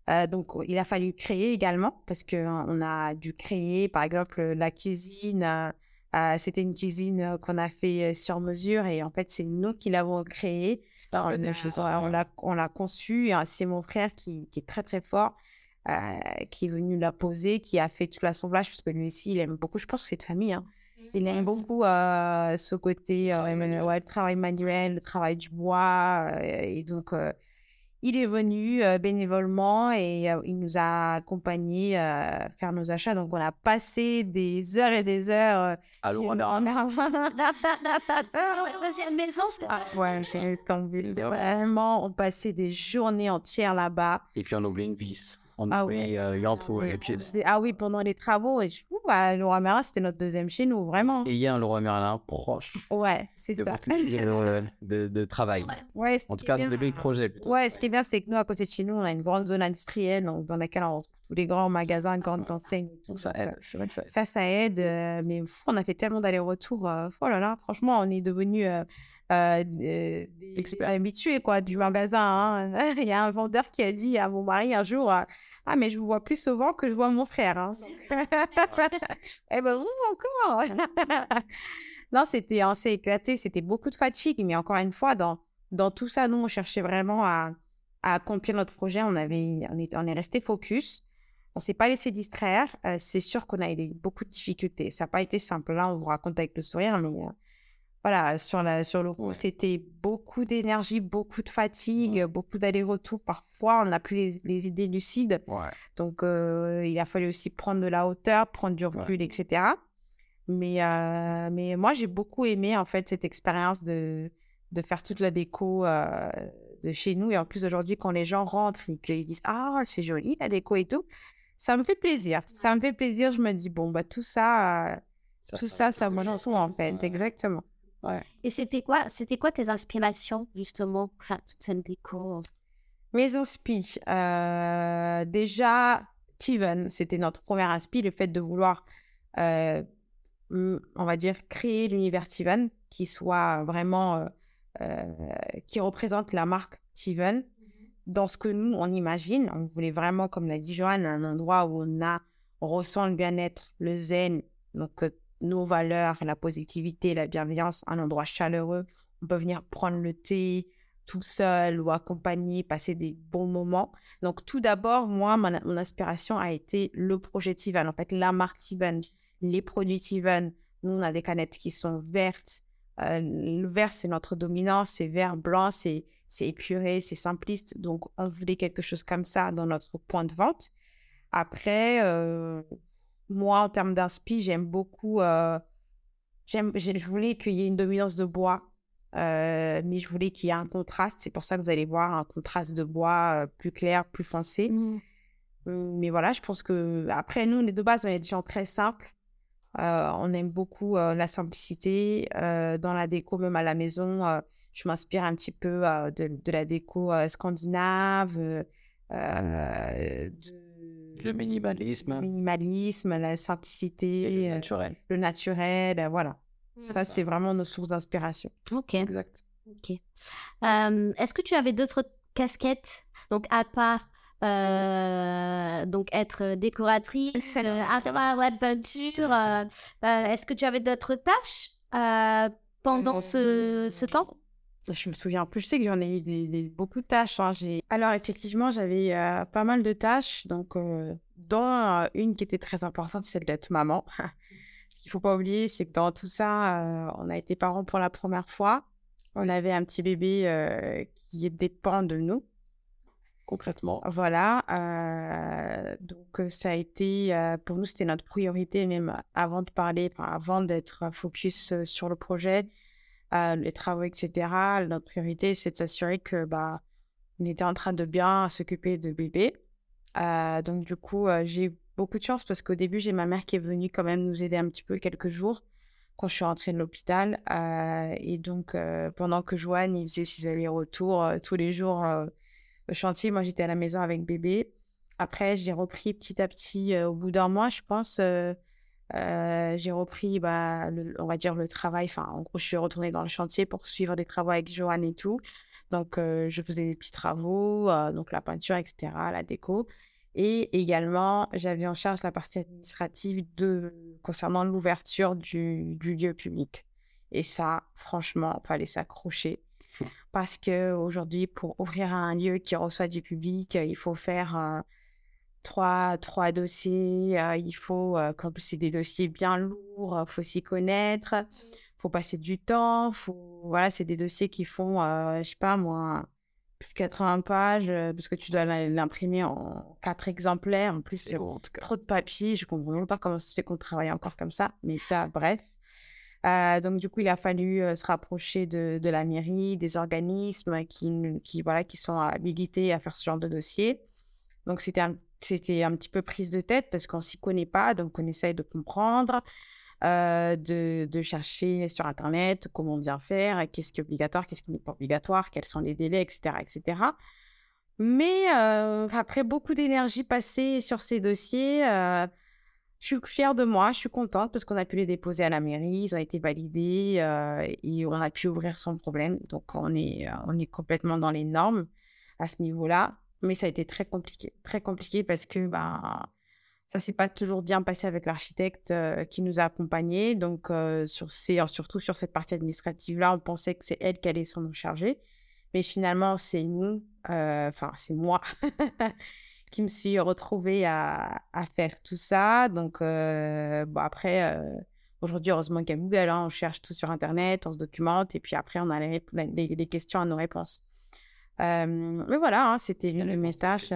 Euh, donc, il a fallu créer également parce qu'on a dû créer, par exemple, la cuisine. Euh, c'était une cuisine qu'on a fait sur mesure et en fait, c'est nous qui l'avons créée. On l'a on l'a conçu. C'est mon frère qui, qui, est très, très fort, qui est venu la poser, qui a fait tout l'assemblage parce que lui aussi, il aime beaucoup. Je pense que c'est de famille. Hein. Il aime beaucoup ce côté, ouais, le travail manuel, le travail du bois. et donc, il est venu bénévolement et il nous a accompagnés à faire nos achats. Donc, on a passé des heures et des heures. à l'eau en *laughs* deuxième maison, c'est ça? Ouais, c'est Vraiment, on passait des journées entières là-bas. Et puis, on oublie une vis ah, oui. Euh, ah oui, pendant les travaux. Et je trouve, bah, Laura Merlin, c'était notre deuxième chez nous, vraiment. Et il y a un Laura Merlin proche. Ouais, c'est ça. de, de, travail. Ouais, en tout cas, de le projet. Ouais, ce qui est bien, c'est que nous, à côté de chez nous, on a une grande zone industrielle dans laquelle on tous les grands magasins, grandes enseignes. Donc ça aide. C'est vrai que ça aide. Ça, ça aide. Euh, mais on a fait tellement d'allers-retours. Euh, oh là là, franchement, on est devenu euh, des, habitués quoi, du magasin. Hein. *laughs* Il y a un vendeur qui a dit à mon mari un jour Ah, mais je vous vois plus souvent que je vois mon frère. Hein. *laughs* eh ben, encore *laughs* Non, c'était assez éclaté, c'était beaucoup de fatigue, mais encore une fois, dans, dans tout ça, nous, on cherchait vraiment à, à accomplir notre projet. On, avait, on, est, on est resté focus. On s'est pas laissé distraire. Euh, c'est sûr qu'on a eu beaucoup de difficultés. Ça n'a pas été simple. Là, on vous raconte avec le sourire, mais euh, voilà, sur, la, sur le coup, c'était beaucoup d'énergie, beaucoup de fatigue, beaucoup d'allers-retours. Parfois, on n'a plus les, idées lucides. Donc, euh, il a fallu aussi prendre de la hauteur, prendre du recul, etc. Mais, euh, mais moi, j'ai beaucoup aimé, en fait, cette expérience de, de faire toute la déco euh, de chez nous. Et en plus, aujourd'hui, quand les gens rentrent et qu'ils disent « Ah, c'est joli, la déco et tout », ça me fait plaisir. Ça me fait plaisir. Je me dis « Bon, bah, tout ça... tout ça, ça, me lance en fait, exactement. Et c'était quoi, c'était quoi tes inspirations, justement, pour faire toute cette déco? Mes inspirations, euh, déjà, Tiven, c'était notre première inspi, le fait de vouloir, euh, on va dire, créer l'univers Tiven, qui soit vraiment, euh, qui représente la marque Tiven, mm-hmm. dans ce que nous, on imagine. On voulait vraiment, comme l'a dit Joanne, un endroit où on, a, on ressent le bien-être, le zen, donc nos valeurs, la positivité, la bienveillance, un endroit chaleureux. On peut venir prendre le thé tout seul ou accompagné, passer des bons moments. Donc tout d'abord, moi, mon, inspiration a été le projet Tivan, en fait, la marque Tivan, les produits Tivan. Nous, on a des canettes qui sont vertes. Euh, le vert, c'est notre dominance, c'est vert, blanc, c'est épuré, c'est simpliste. Donc, on voulait quelque chose comme ça dans notre point de vente. Après, euh, moi, en termes d'inspi, j'aime beaucoup. Euh, j'aime, je voulais qu'il y ait une dominance de bois, euh, mais je voulais qu'il y ait un contraste. C'est pour ça que vous allez voir un contraste de bois euh, plus clair, plus foncé. Mmh. Mmh, mais voilà, je pense que après nous, on est de base, on est des gens très simples. on aime beaucoup la simplicité dans la déco, même à la maison. je m'inspire un petit peu de, de, la déco scandinave, de le minimalisme. minimalisme, la simplicité. le euh, naturel. Le naturel, euh, voilà. Mmh. ça, c'est vraiment nos sources d'inspiration. Ok. Exact. Ok. Est-ce que tu avais d'autres casquettes, donc à part euh, donc être décoratrice, euh, faire web peinture. Est-ce que tu avais d'autres tâches pendant ce, ce temps? Je me souviens plus, je sais que j'en ai eu des, beaucoup de tâches. Hein. Alors, effectivement, j'avais euh, pas mal de tâches. Donc, euh, dont euh, une qui était très importante, c'est d'être maman. *laughs* Ce qu'il faut pas oublier, c'est que dans tout ça, on a été parents pour la première fois. On avait un petit bébé qui dépend de nous. Concrètement. Voilà. donc, ça a été, pour nous, c'était notre priorité, même avant de parler, avant d'être focus sur le projet les travaux, etc. Notre priorité, c'est de s'assurer que bah, on était en train de bien s'occuper de bébé. Euh, donc, du coup, euh, j'ai beaucoup de chance parce qu'au début, j'ai ma mère qui est venue quand même nous aider un petit peu quelques jours quand je suis rentrée de l'hôpital. Euh, et donc, pendant que Joanne, il faisait ses allers-retours tous les jours au chantier, moi, j'étais à la maison avec bébé. Après, j'ai repris petit à petit, au bout d'un mois, je pense, Euh, j'ai repris, bah, le- on va dire, le travail. Enfin, en gros, je suis retournée dans le chantier pour suivre des travaux avec Joanne et tout. Donc, euh, je faisais des petits travaux, euh, donc la peinture, etc., la déco. Et également, j'avais en charge la partie administrative de, concernant l'ouverture du, du lieu public. Et ça, franchement, fallait s'accrocher. *laughs* Parce que aujourd'hui, pour ouvrir un lieu qui reçoit du public, il faut faire trois, trois dossiers. euh, il faut, euh, comme c'est des dossiers bien lourds, il faut s'y connaître. faut passer du temps. Faut, voilà, c'est des dossiers qui font, euh, je sais pas moi, plus de 80 pages, euh, parce que tu dois l'im- l'imprimer en quatre exemplaires. En plus, C'est bon, trop de papier. Je comprends même pas comment ça se fait qu'on travaille encore comme ça. Mais ça, bref. Euh, donc, du coup, il a fallu euh, se rapprocher de, de la mairie, des organismes qui, qui, voilà, qui sont habilités à faire ce genre de dossier. Donc, c'était un, c'était un petit peu prise de tête parce qu'on s'y connaît pas. Donc, on essaye de comprendre, euh, de, de chercher sur Internet comment bien faire, qu'est-ce qui est obligatoire, qu'est-ce qui n'est pas obligatoire, quels sont les délais, etc. etc. Mais euh, après beaucoup d'énergie passée sur ces dossiers, euh, je suis fière de moi, je suis contente parce qu'on a pu les déposer à la mairie, ils ont été validés et on a pu ouvrir sans problème. Donc on est, on est complètement dans les normes à ce niveau-là. Mais ça a été très compliqué, très compliqué parce que bah, ça s'est pas toujours bien passé avec l'architecte euh, qui nous a accompagnés. Donc euh, sur ces, surtout sur cette partie administrative-là, on pensait que c'est elle qui allait s'en charger. Mais finalement, c'est nous, euh, enfin, c'est moi *laughs* qui me suis retrouvée à, faire tout ça. Donc, bon, après, aujourd'hui, heureusement qu'il y a Google, hein, on cherche tout sur Internet, on se documente, et puis après, on a les questions à nos réponses. Mais voilà, hein, c'était l'une de mes tâches.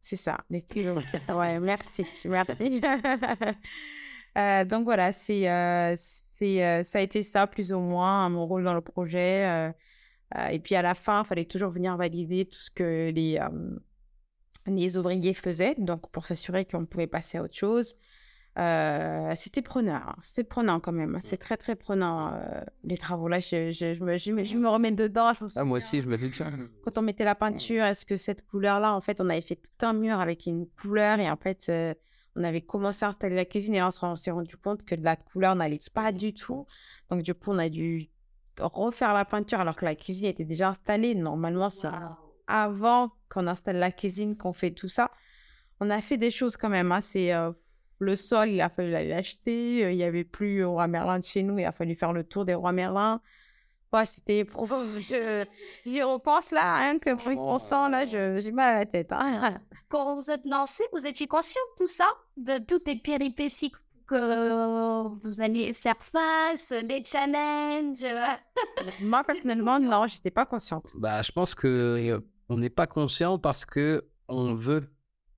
c'est ça. Les... *laughs* ouais, merci, *laughs* merci. *laughs* Donc voilà, c'est, c'est, ça a été ça plus ou moins, mon rôle dans le projet. et puis à la fin, il fallait toujours venir valider tout ce que les, les ouvriers faisaient, donc pour s'assurer qu'on pouvait passer à autre chose. Euh, c'était prenant, hein, c'était prenant quand même. C'est très très prenant euh, les travaux là. Je, je, je me, je, me, remets dedans. Me Ah, moi aussi, je me dis ça. Quand on mettait la peinture, est-ce que cette couleur-là, en fait, on avait fait tout un mur avec une couleur et en fait, euh, on avait commencé à installer la cuisine et là, on s'est rendu compte que la couleur n'allait pas du tout. Donc du coup, on a dû refaire la peinture alors que la cuisine était déjà installée. Normalement, c'est avant qu'on installe la cuisine qu'on fait tout ça. On a fait des choses quand même. hein. C'est le sol, il a fallu l'acheter. Euh, Il n'y avait plus au roi Merlin de chez nous. Il a fallu faire le tour des rois Merlin. Ouais, c'était éprouvant. *laughs* Je- J'y repense là, hein, que pour y Oh, pensant, là, je- j'ai mal à la tête. hein. *laughs* Quand vous êtes lancé, vous étiez conscient de tout ça? De toutes les péripéties que vous allez faire face, les challenges? Euh, *laughs* Moi, personnellement, non, j'étais pas consciente. Bah, je pense que euh, on n'est pas conscient parce que on veut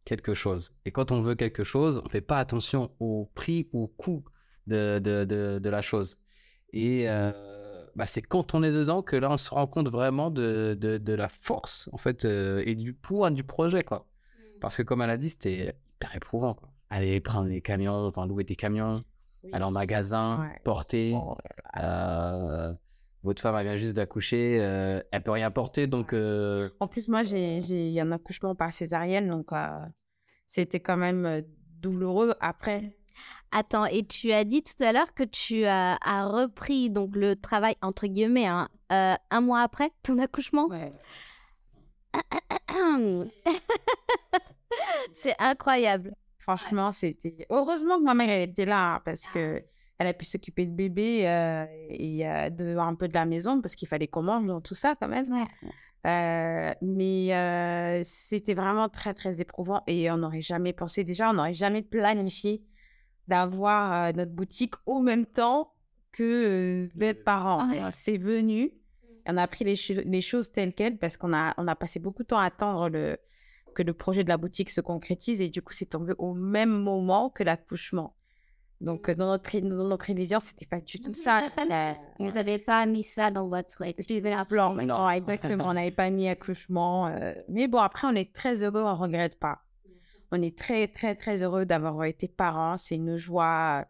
quelque chose. Et quand on veut quelque chose, on fait pas attention au prix, au coût de, de, de, de la chose. Et euh, bah, c'est quand on est dedans que là, on se rend compte vraiment de, de, la force, en fait, euh, et du poids du projet, quoi. Parce que, comme elle a dit, c'était hyper éprouvant, quoi. Aller prendre les camions, enfin, louer des camions, aller en magasin, Ouais. porter. Oh Euh, votre femme, elle vient juste d'accoucher, euh, elle peut rien porter, donc euh, En plus, moi, j'ai j'ai eu un accouchement par césarienne, donc euh, c'était quand même euh, douloureux après. Attends, et tu as dit tout à l'heure que tu as, as repris donc le travail entre guillemets hein, euh, un mois après ton accouchement? Ouais. *laughs* C'est incroyable. Franchement, c'était. Heureusement que ma mère, elle était là, parce que elle a pu s'occuper de bébé euh, et euh, de un peu de la maison, parce qu'il fallait qu'on mange dans tout ça quand même. Euh, mais euh, c'était vraiment très, très éprouvant et on n'aurait jamais pensé, déjà, on n'aurait jamais planifié d'avoir notre boutique au même temps que d'être parents. Ouais. C'est venu, on a pris les, cho- les choses telles quelles parce qu'on a, on a passé beaucoup de temps à attendre le, que le projet de la boutique se concrétise et du coup, c'est tombé au même moment que l'accouchement. Donc, euh, dans, notre pré- dans nos prévisions, c'était pas du tout ça. *laughs* La- Vous n'avez pas mis ça dans votre business plan. Non. Non, *laughs* exactement. On n'avait pas mis accouchement. euh, Mais bon, après, on est très heureux, on regrette pas. On est très, très, très heureux d'avoir été parents. C'est une joie.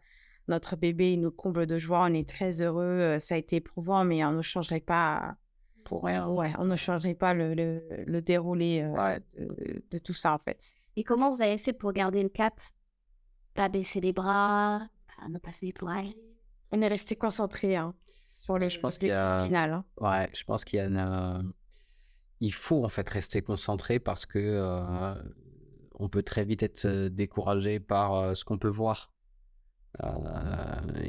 Notre bébé, il nous comble de joie. On est très heureux. Euh, Ça a été éprouvant, mais on ne changerait pas. pour rien. Ouais, on ne changerait pas le, le, le déroulé euh, Ouais. de, de tout ça, en fait. Et comment vous avez fait pour garder le cap? Pas baisser les bras, pas ne pas se déplacer. On est resté concentré hein, sur les Je pense qu'il y a- final. hein. Ouais, je pense qu'il y a une, euh, il faut en fait rester concentré parce que euh, on peut très vite être euh, découragé par euh, ce qu'on peut voir. Euh,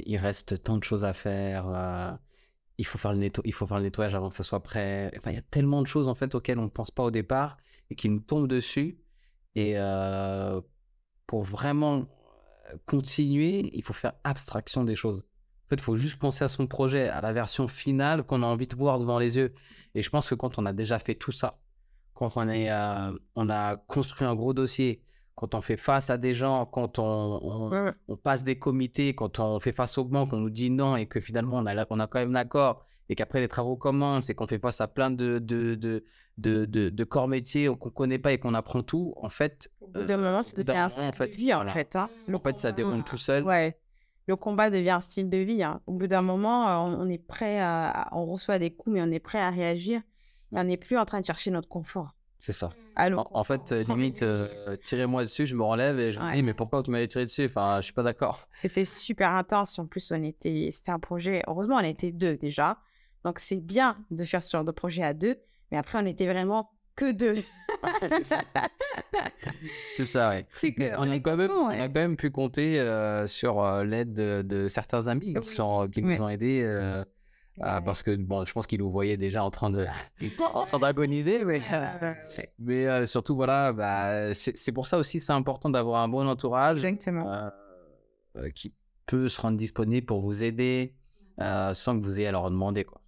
il reste tant de choses à faire. euh, il faut faire le netto- il faut faire le nettoyage avant que ça soit prêt. Enfin, il y a tellement de choses en fait auxquelles on ne pense pas au départ et qui nous tombent dessus. Et euh, pour vraiment continuer, il faut faire abstraction des choses. En fait, il faut juste penser à son projet, à la version finale qu'on a envie de voir devant les yeux. Et je pense que quand on a déjà fait tout ça, quand on, est, euh, on a construit un gros dossier, quand on fait face à des gens, quand on, on- Ouais, ouais. on passe des comités, quand on fait face aux banques, on nous dit non et que finalement on a, on a quand même l'accord et qu'après les travaux commencent et qu'on fait face à plein de, de, de, de, de- de corps métiers qu'on ne connaît pas et qu'on apprend tout, en fait, Au bout d'un moment, ça devient un en style fait, de vie, en voilà. fait. hein. Le en fait ça déroule tout seul. Ouais. Le combat devient un style de vie. hein. Au bout d'un moment, euh, on, on est prêt à, On reçoit des coups, mais on est prêt à réagir. Et on n'est plus en train de chercher notre confort. C'est ça. Allô En, en fait, euh, limite, euh, tirez-moi dessus, je me relève et je me dis, mais pourquoi tu m'avais tiré dessus? Enfin, je suis pas d'accord. C'était super intense. En plus, on était... c'était un projet. Heureusement, on était deux déjà. Donc, c'est bien de faire ce genre de projet à deux. Mais après, on était vraiment que deux. c'est ça. *laughs* Que- On a, quand même, on a quand même pu compter euh, sur euh, l'aide de, de certains amis Oui. qui, sont, qui Ouais. nous ont aidés. euh, euh, parce que bon, je pense qu'ils nous voyaient déjà en train de *laughs* en train d'agoniser, mais, Euh, mais euh, surtout voilà, bah, c'est pour ça aussi c'est important d'avoir un bon entourage Exactement. euh, euh, qui peut se rendre disponible pour vous aider euh, sans que vous ayez à leur demander quoi.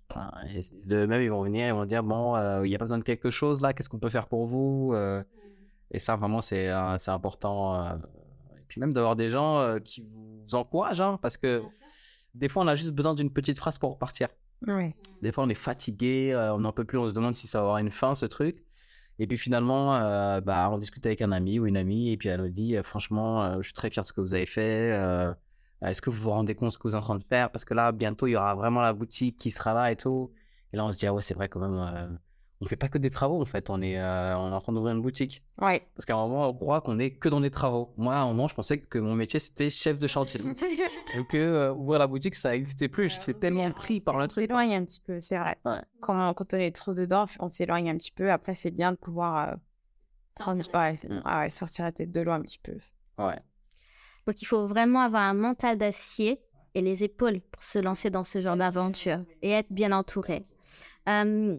Et de même ils vont venir, ils vont dire bon, euh, il y a pas besoin de quelque chose là, qu'est-ce qu'on peut faire pour vous Euh, Et ça vraiment c'est euh, c'est important. euh, et puis même d'avoir des gens euh, qui vous encouragent, hein, parce que des fois on a juste besoin d'une petite phrase pour repartir. Des fois, on est fatigué, euh, on n'en peut plus, on se demande si ça va avoir une fin, ce truc. Et puis finalement, euh, bah, on discute avec un ami ou une amie, et puis elle nous dit, euh, franchement, euh, je suis très fier de ce que vous avez fait. Euh, Est-ce que vous vous rendez compte de ce que vous êtes en train de faire? Parce que là, bientôt, il y aura vraiment la boutique qui sera là et tout. Et là, on se dit, ah ouais, c'est vrai quand même, euh, on fait pas que des travaux, en fait. On est, euh, on est en train d'ouvrir une boutique. Ouais. Parce qu'à un moment, on croit qu'on est que dans les travaux. Moi, à un moment, je pensais que mon métier, c'était chef de chantier. et que euh, ouvrir la boutique, ça n'existait plus. J'étais tellement pris par le On truc. s'éloigne un petit peu, c'est vrai. Ouais. Quand, quand on est trop dedans, on s'éloigne un petit peu. Après, c'est bien de pouvoir euh, prendre... ouais, Mm. ah ouais, sortir la tête de l'eau un petit peu. Ouais. Donc il faut vraiment avoir un mental d'acier et les épaules pour se lancer dans ce genre d'aventure et être bien entouré. Euh,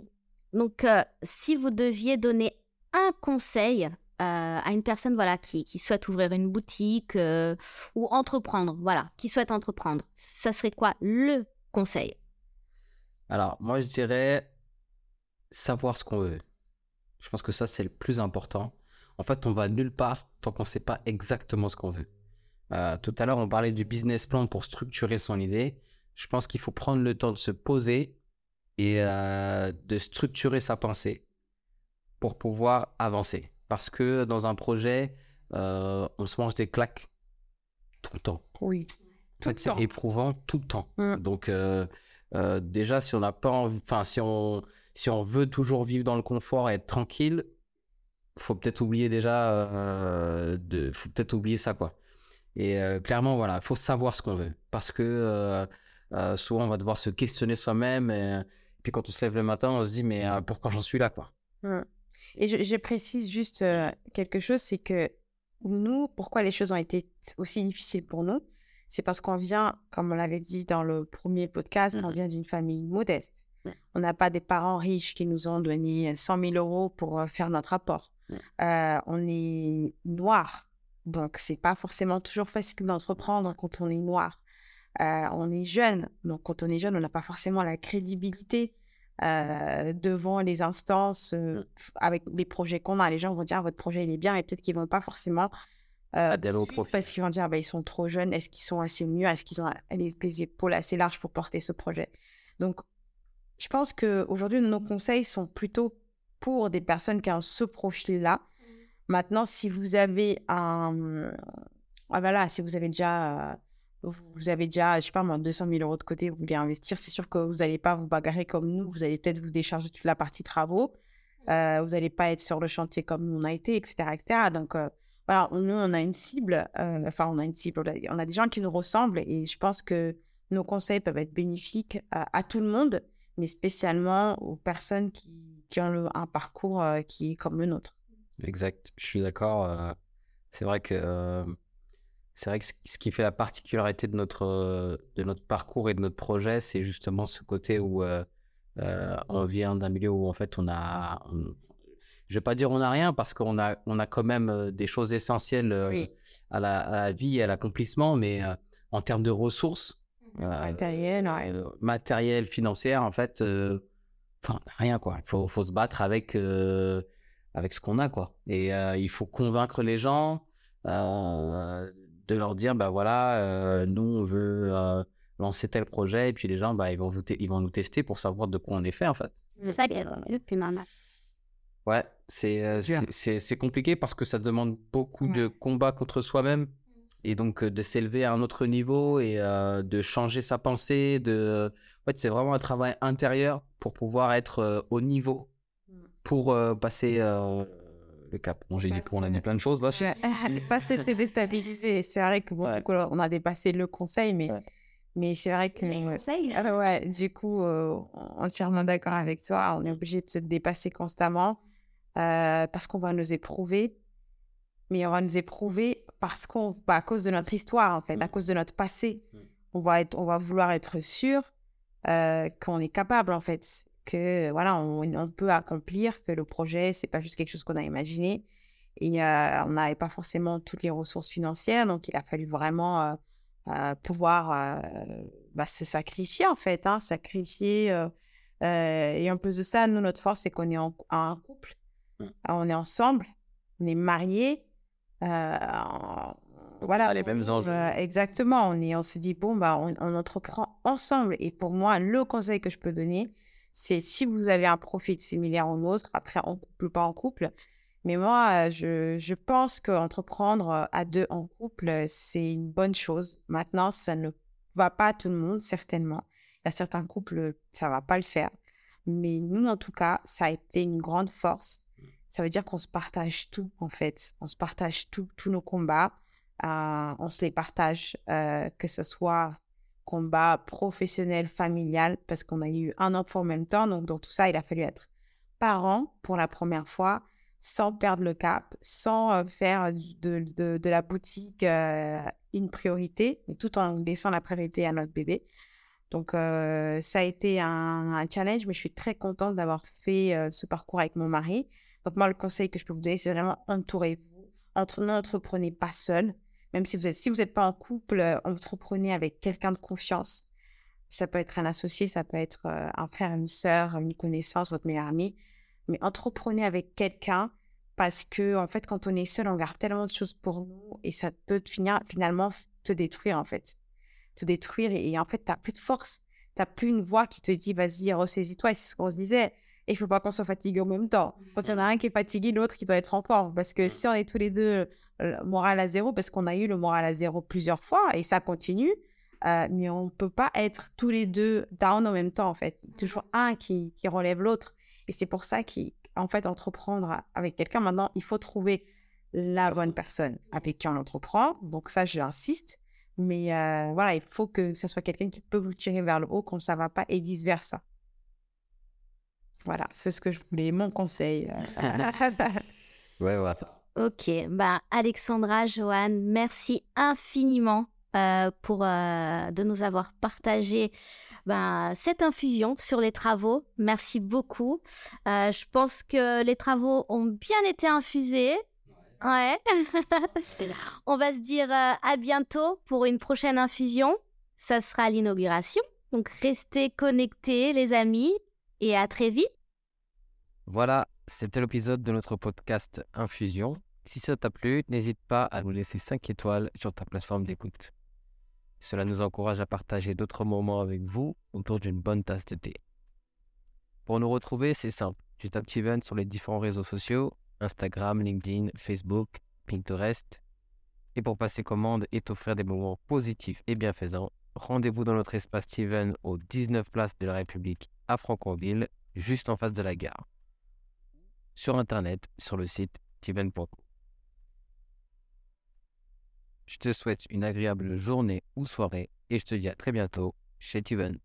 donc euh, si vous deviez donner un conseil euh, à une personne voilà qui, qui souhaite ouvrir une boutique euh, ou entreprendre, voilà, qui souhaite entreprendre, ça serait quoi le conseil? Alors, moi, je dirais savoir ce qu'on veut. Je pense que ça, c'est le plus important. En fait, on va nulle part tant qu'on ne sait pas exactement ce qu'on veut. Euh, tout à l'heure, on parlait du business plan pour structurer son idée. Je pense qu'il faut prendre le temps de se poser et euh, de structurer sa pensée pour pouvoir avancer. Parce que dans un projet, euh, on se mange des claques tout le temps. Oui. En fait, le c'est temps. éprouvant tout le temps. Mm. Donc, déjà, si on n'a pas envie, enfin, si on, si on veut toujours vivre dans le confort et être tranquille, faut peut-être oublier déjà, de, faut peut-être oublier ça, quoi. Et euh, clairement, voilà, faut savoir ce qu'on veut. Parce que euh, euh, souvent, on va devoir se questionner soi-même. Et, puis, quand on se lève le matin, on se dit, mais euh, pourquoi j'en suis là, quoi? Mm. Et je, je précise juste quelque chose, c'est que nous, pourquoi les choses ont été aussi difficiles pour nous, c'est parce qu'on vient, comme on l'avait dit dans le premier podcast, on Mhm. vient d'une famille modeste. On n'a pas des parents riches qui nous ont donné 100 000 euros pour faire notre apport. Euh, on est noir, donc c'est pas forcément toujours facile d'entreprendre quand on est noir. Euh, on est jeune, donc quand on est jeune, on n'a pas forcément la crédibilité euh, devant les instances euh, f- avec les projets qu'on a. Les gens vont dire votre projet il est bien et peut-être qu'ils vont pas forcément euh, profit. parce qu'ils vont dire bah, ils sont trop jeunes, est-ce qu'ils sont assez mieux, est-ce qu'ils ont les, les épaules assez larges pour porter ce projet? Donc je pense que aujourd'hui nos conseils sont plutôt pour des personnes qui ont ce profil-là. Maintenant, si vous avez un, ah, voilà, si vous avez déjà, euh, vous avez déjà, je sais pas moi, 200 000 euros de côté, vous voulez investir, c'est sûr que vous n'allez pas vous bagarrer comme nous, vous allez peut-être vous décharger toute la partie travaux, euh, vous n'allez pas être sur le chantier comme nous on a été, etc., etc. Donc, euh, voilà, nous, on a une cible, enfin, on a une cible, on a des gens qui nous ressemblent et je pense que nos conseils peuvent être bénéfiques à, tout le monde, mais spécialement aux personnes qui, qui ont un parcours qui est comme le nôtre. Exact, je suis d'accord. Euh, c'est vrai que c'est vrai que ce qui fait la particularité de notre, de notre parcours et de notre projet, c'est justement ce côté où on vient d'un milieu où en fait on a, je vais pas dire on n'a rien parce qu'on a, on a quand même des choses essentielles à, la, vie et à l'accomplissement, mais en termes de ressources, matériel, matériel, financière, en fait, enfin rien quoi. Il faut, faut, se battre avec avec ce qu'on a quoi. Et il faut convaincre les gens de leur dire bah voilà, nous on veut lancer tel projet et puis les gens bah ils vont ils vont nous tester pour savoir de quoi on est fait en fait. C'est ça qui est le plus normal. Ouais, c'est c'est compliqué parce que ça demande beaucoup de combats contre soi-même et donc de s'élever à un autre niveau et de changer sa pensée. De... En fait, c'est vraiment un travail intérieur pour pouvoir être au niveau. Pour passer le cap. Bon, j'ai dit qu'on a dit plein de choses là. Pas se déstabiliser. C'est vrai que bon, du coup, on a dépassé le conseil, mais, mais c'est vrai que. Ah ouais, du coup, entièrement d'accord avec toi. On est obligé de se dépasser constamment parce qu'on va nous éprouver. Mais on va nous éprouver parce qu'on, bah, à cause de notre histoire, en fait, à mmh. cause de notre passé. Mmh. On, va être, on va vouloir être sûr qu'on est capable, en fait que voilà, on, peut accomplir, que le projet, c'est pas juste quelque chose qu'on a imaginé. Et euh, on n'avait pas forcément toutes les ressources financières, donc il a fallu vraiment euh, euh, pouvoir bah, se sacrifier en fait, hein, sacrifier. et en plus de ça, nous, notre force, c'est qu'on est en, couple, mmh. on est ensemble, on est mariés. voilà, les mêmes enjeux. exactement. On, est, on se dit, bon, bah, on, on, entreprend ensemble. Et pour moi, le conseil que je peux donner, c'est si vous avez un profil similaire au nôtre, après en couple ou pas en couple. Mais moi, je, je pense qu'entreprendre à deux en couple, c'est une bonne chose. Maintenant, ça ne va pas à tout le monde, certainement. Il y a certains couples, ça ne va pas le faire. Mais nous, en tout cas, ça a été une grande force. Ça veut dire qu'on se partage tout, en fait. On se partage tous nos combats. Euh, on se les partage, euh, que ce soit combat professionnel, familial, parce qu'on a eu un enfant en même temps. Donc, dans tout ça, il a fallu être parent pour la première fois, sans perdre le cap, sans euh, faire de, de, la boutique euh, une priorité, tout en laissant la priorité à notre bébé. Donc, euh, ça a été un, challenge, mais je suis très contente d'avoir fait ce parcours avec mon mari. Donc, moi, le conseil que je peux vous donner, c'est vraiment entourez-vous. Entre, n'entreprenez pas seul. Même si vous êtes, si vous n'êtes pas en couple, euh, entreprenez avec quelqu'un de confiance. Ça peut être un associé, ça peut être euh, un frère, une sœur, une connaissance, votre meilleur ami. Mais entreprenez avec quelqu'un parce que, en fait, quand on est seul, on garde tellement de choses pour nous et ça peut finir, finalement te détruire, en fait. Te détruire et, en fait, tu n'as plus de force. Tu n'as plus une voix qui te dit, vas-y, ressaisis-toi. Et c'est ce qu'on se disait. Et il faut pas qu'on soit fatigué en même temps. Quand il y en a un qui est fatigué, l'autre qui doit être en forme. Parce que si on est tous les deux moral à zéro parce qu'on a eu le moral à zéro plusieurs fois et ça continue. Euh, mais on ne peut pas être tous les deux down en même temps, en fait. Toujours un qui, qui relève l'autre. Et c'est pour ça qu'en fait, entreprendre avec quelqu'un, maintenant, il faut trouver la bonne personne avec qui on entreprend. Donc ça, j'insiste. Mais euh, voilà, il faut que ce soit quelqu'un qui peut vous tirer vers le haut quand ça ne va pas et vice-versa. Voilà, c'est ce que je voulais, mon conseil. *laughs* ouais, voilà. Ok, bah Alexandra, Joanne, merci infiniment euh, pour euh, de nous avoir partagé bah, cette infusion sur les travaux. Merci beaucoup. Euh, je pense que les travaux ont bien été infusés. Ouais. *laughs* On va se dire à bientôt pour une prochaine infusion. Ça sera l'inauguration. Donc restez connectés les amis et à très vite. Voilà, c'était l'épisode de notre podcast Infusion. Si ça t'a plu, n'hésite pas à nous laisser 5 étoiles sur ta plateforme d'écoute. Cela nous encourage à partager d'autres moments avec vous autour d'une bonne tasse de thé. Pour nous retrouver, c'est simple. Tu tapes Tiven sur les différents réseaux sociaux, Instagram, LinkedIn, Facebook, Pinterest. Et pour passer commande et t'offrir des moments positifs et bienfaisants, rendez-vous dans notre espace Steven au 19 Place de la République à Franconville, juste en face de la gare. Sur Internet, sur le site steven.com. Je te souhaite une agréable journée ou soirée et je te dis à très bientôt chez Tiven.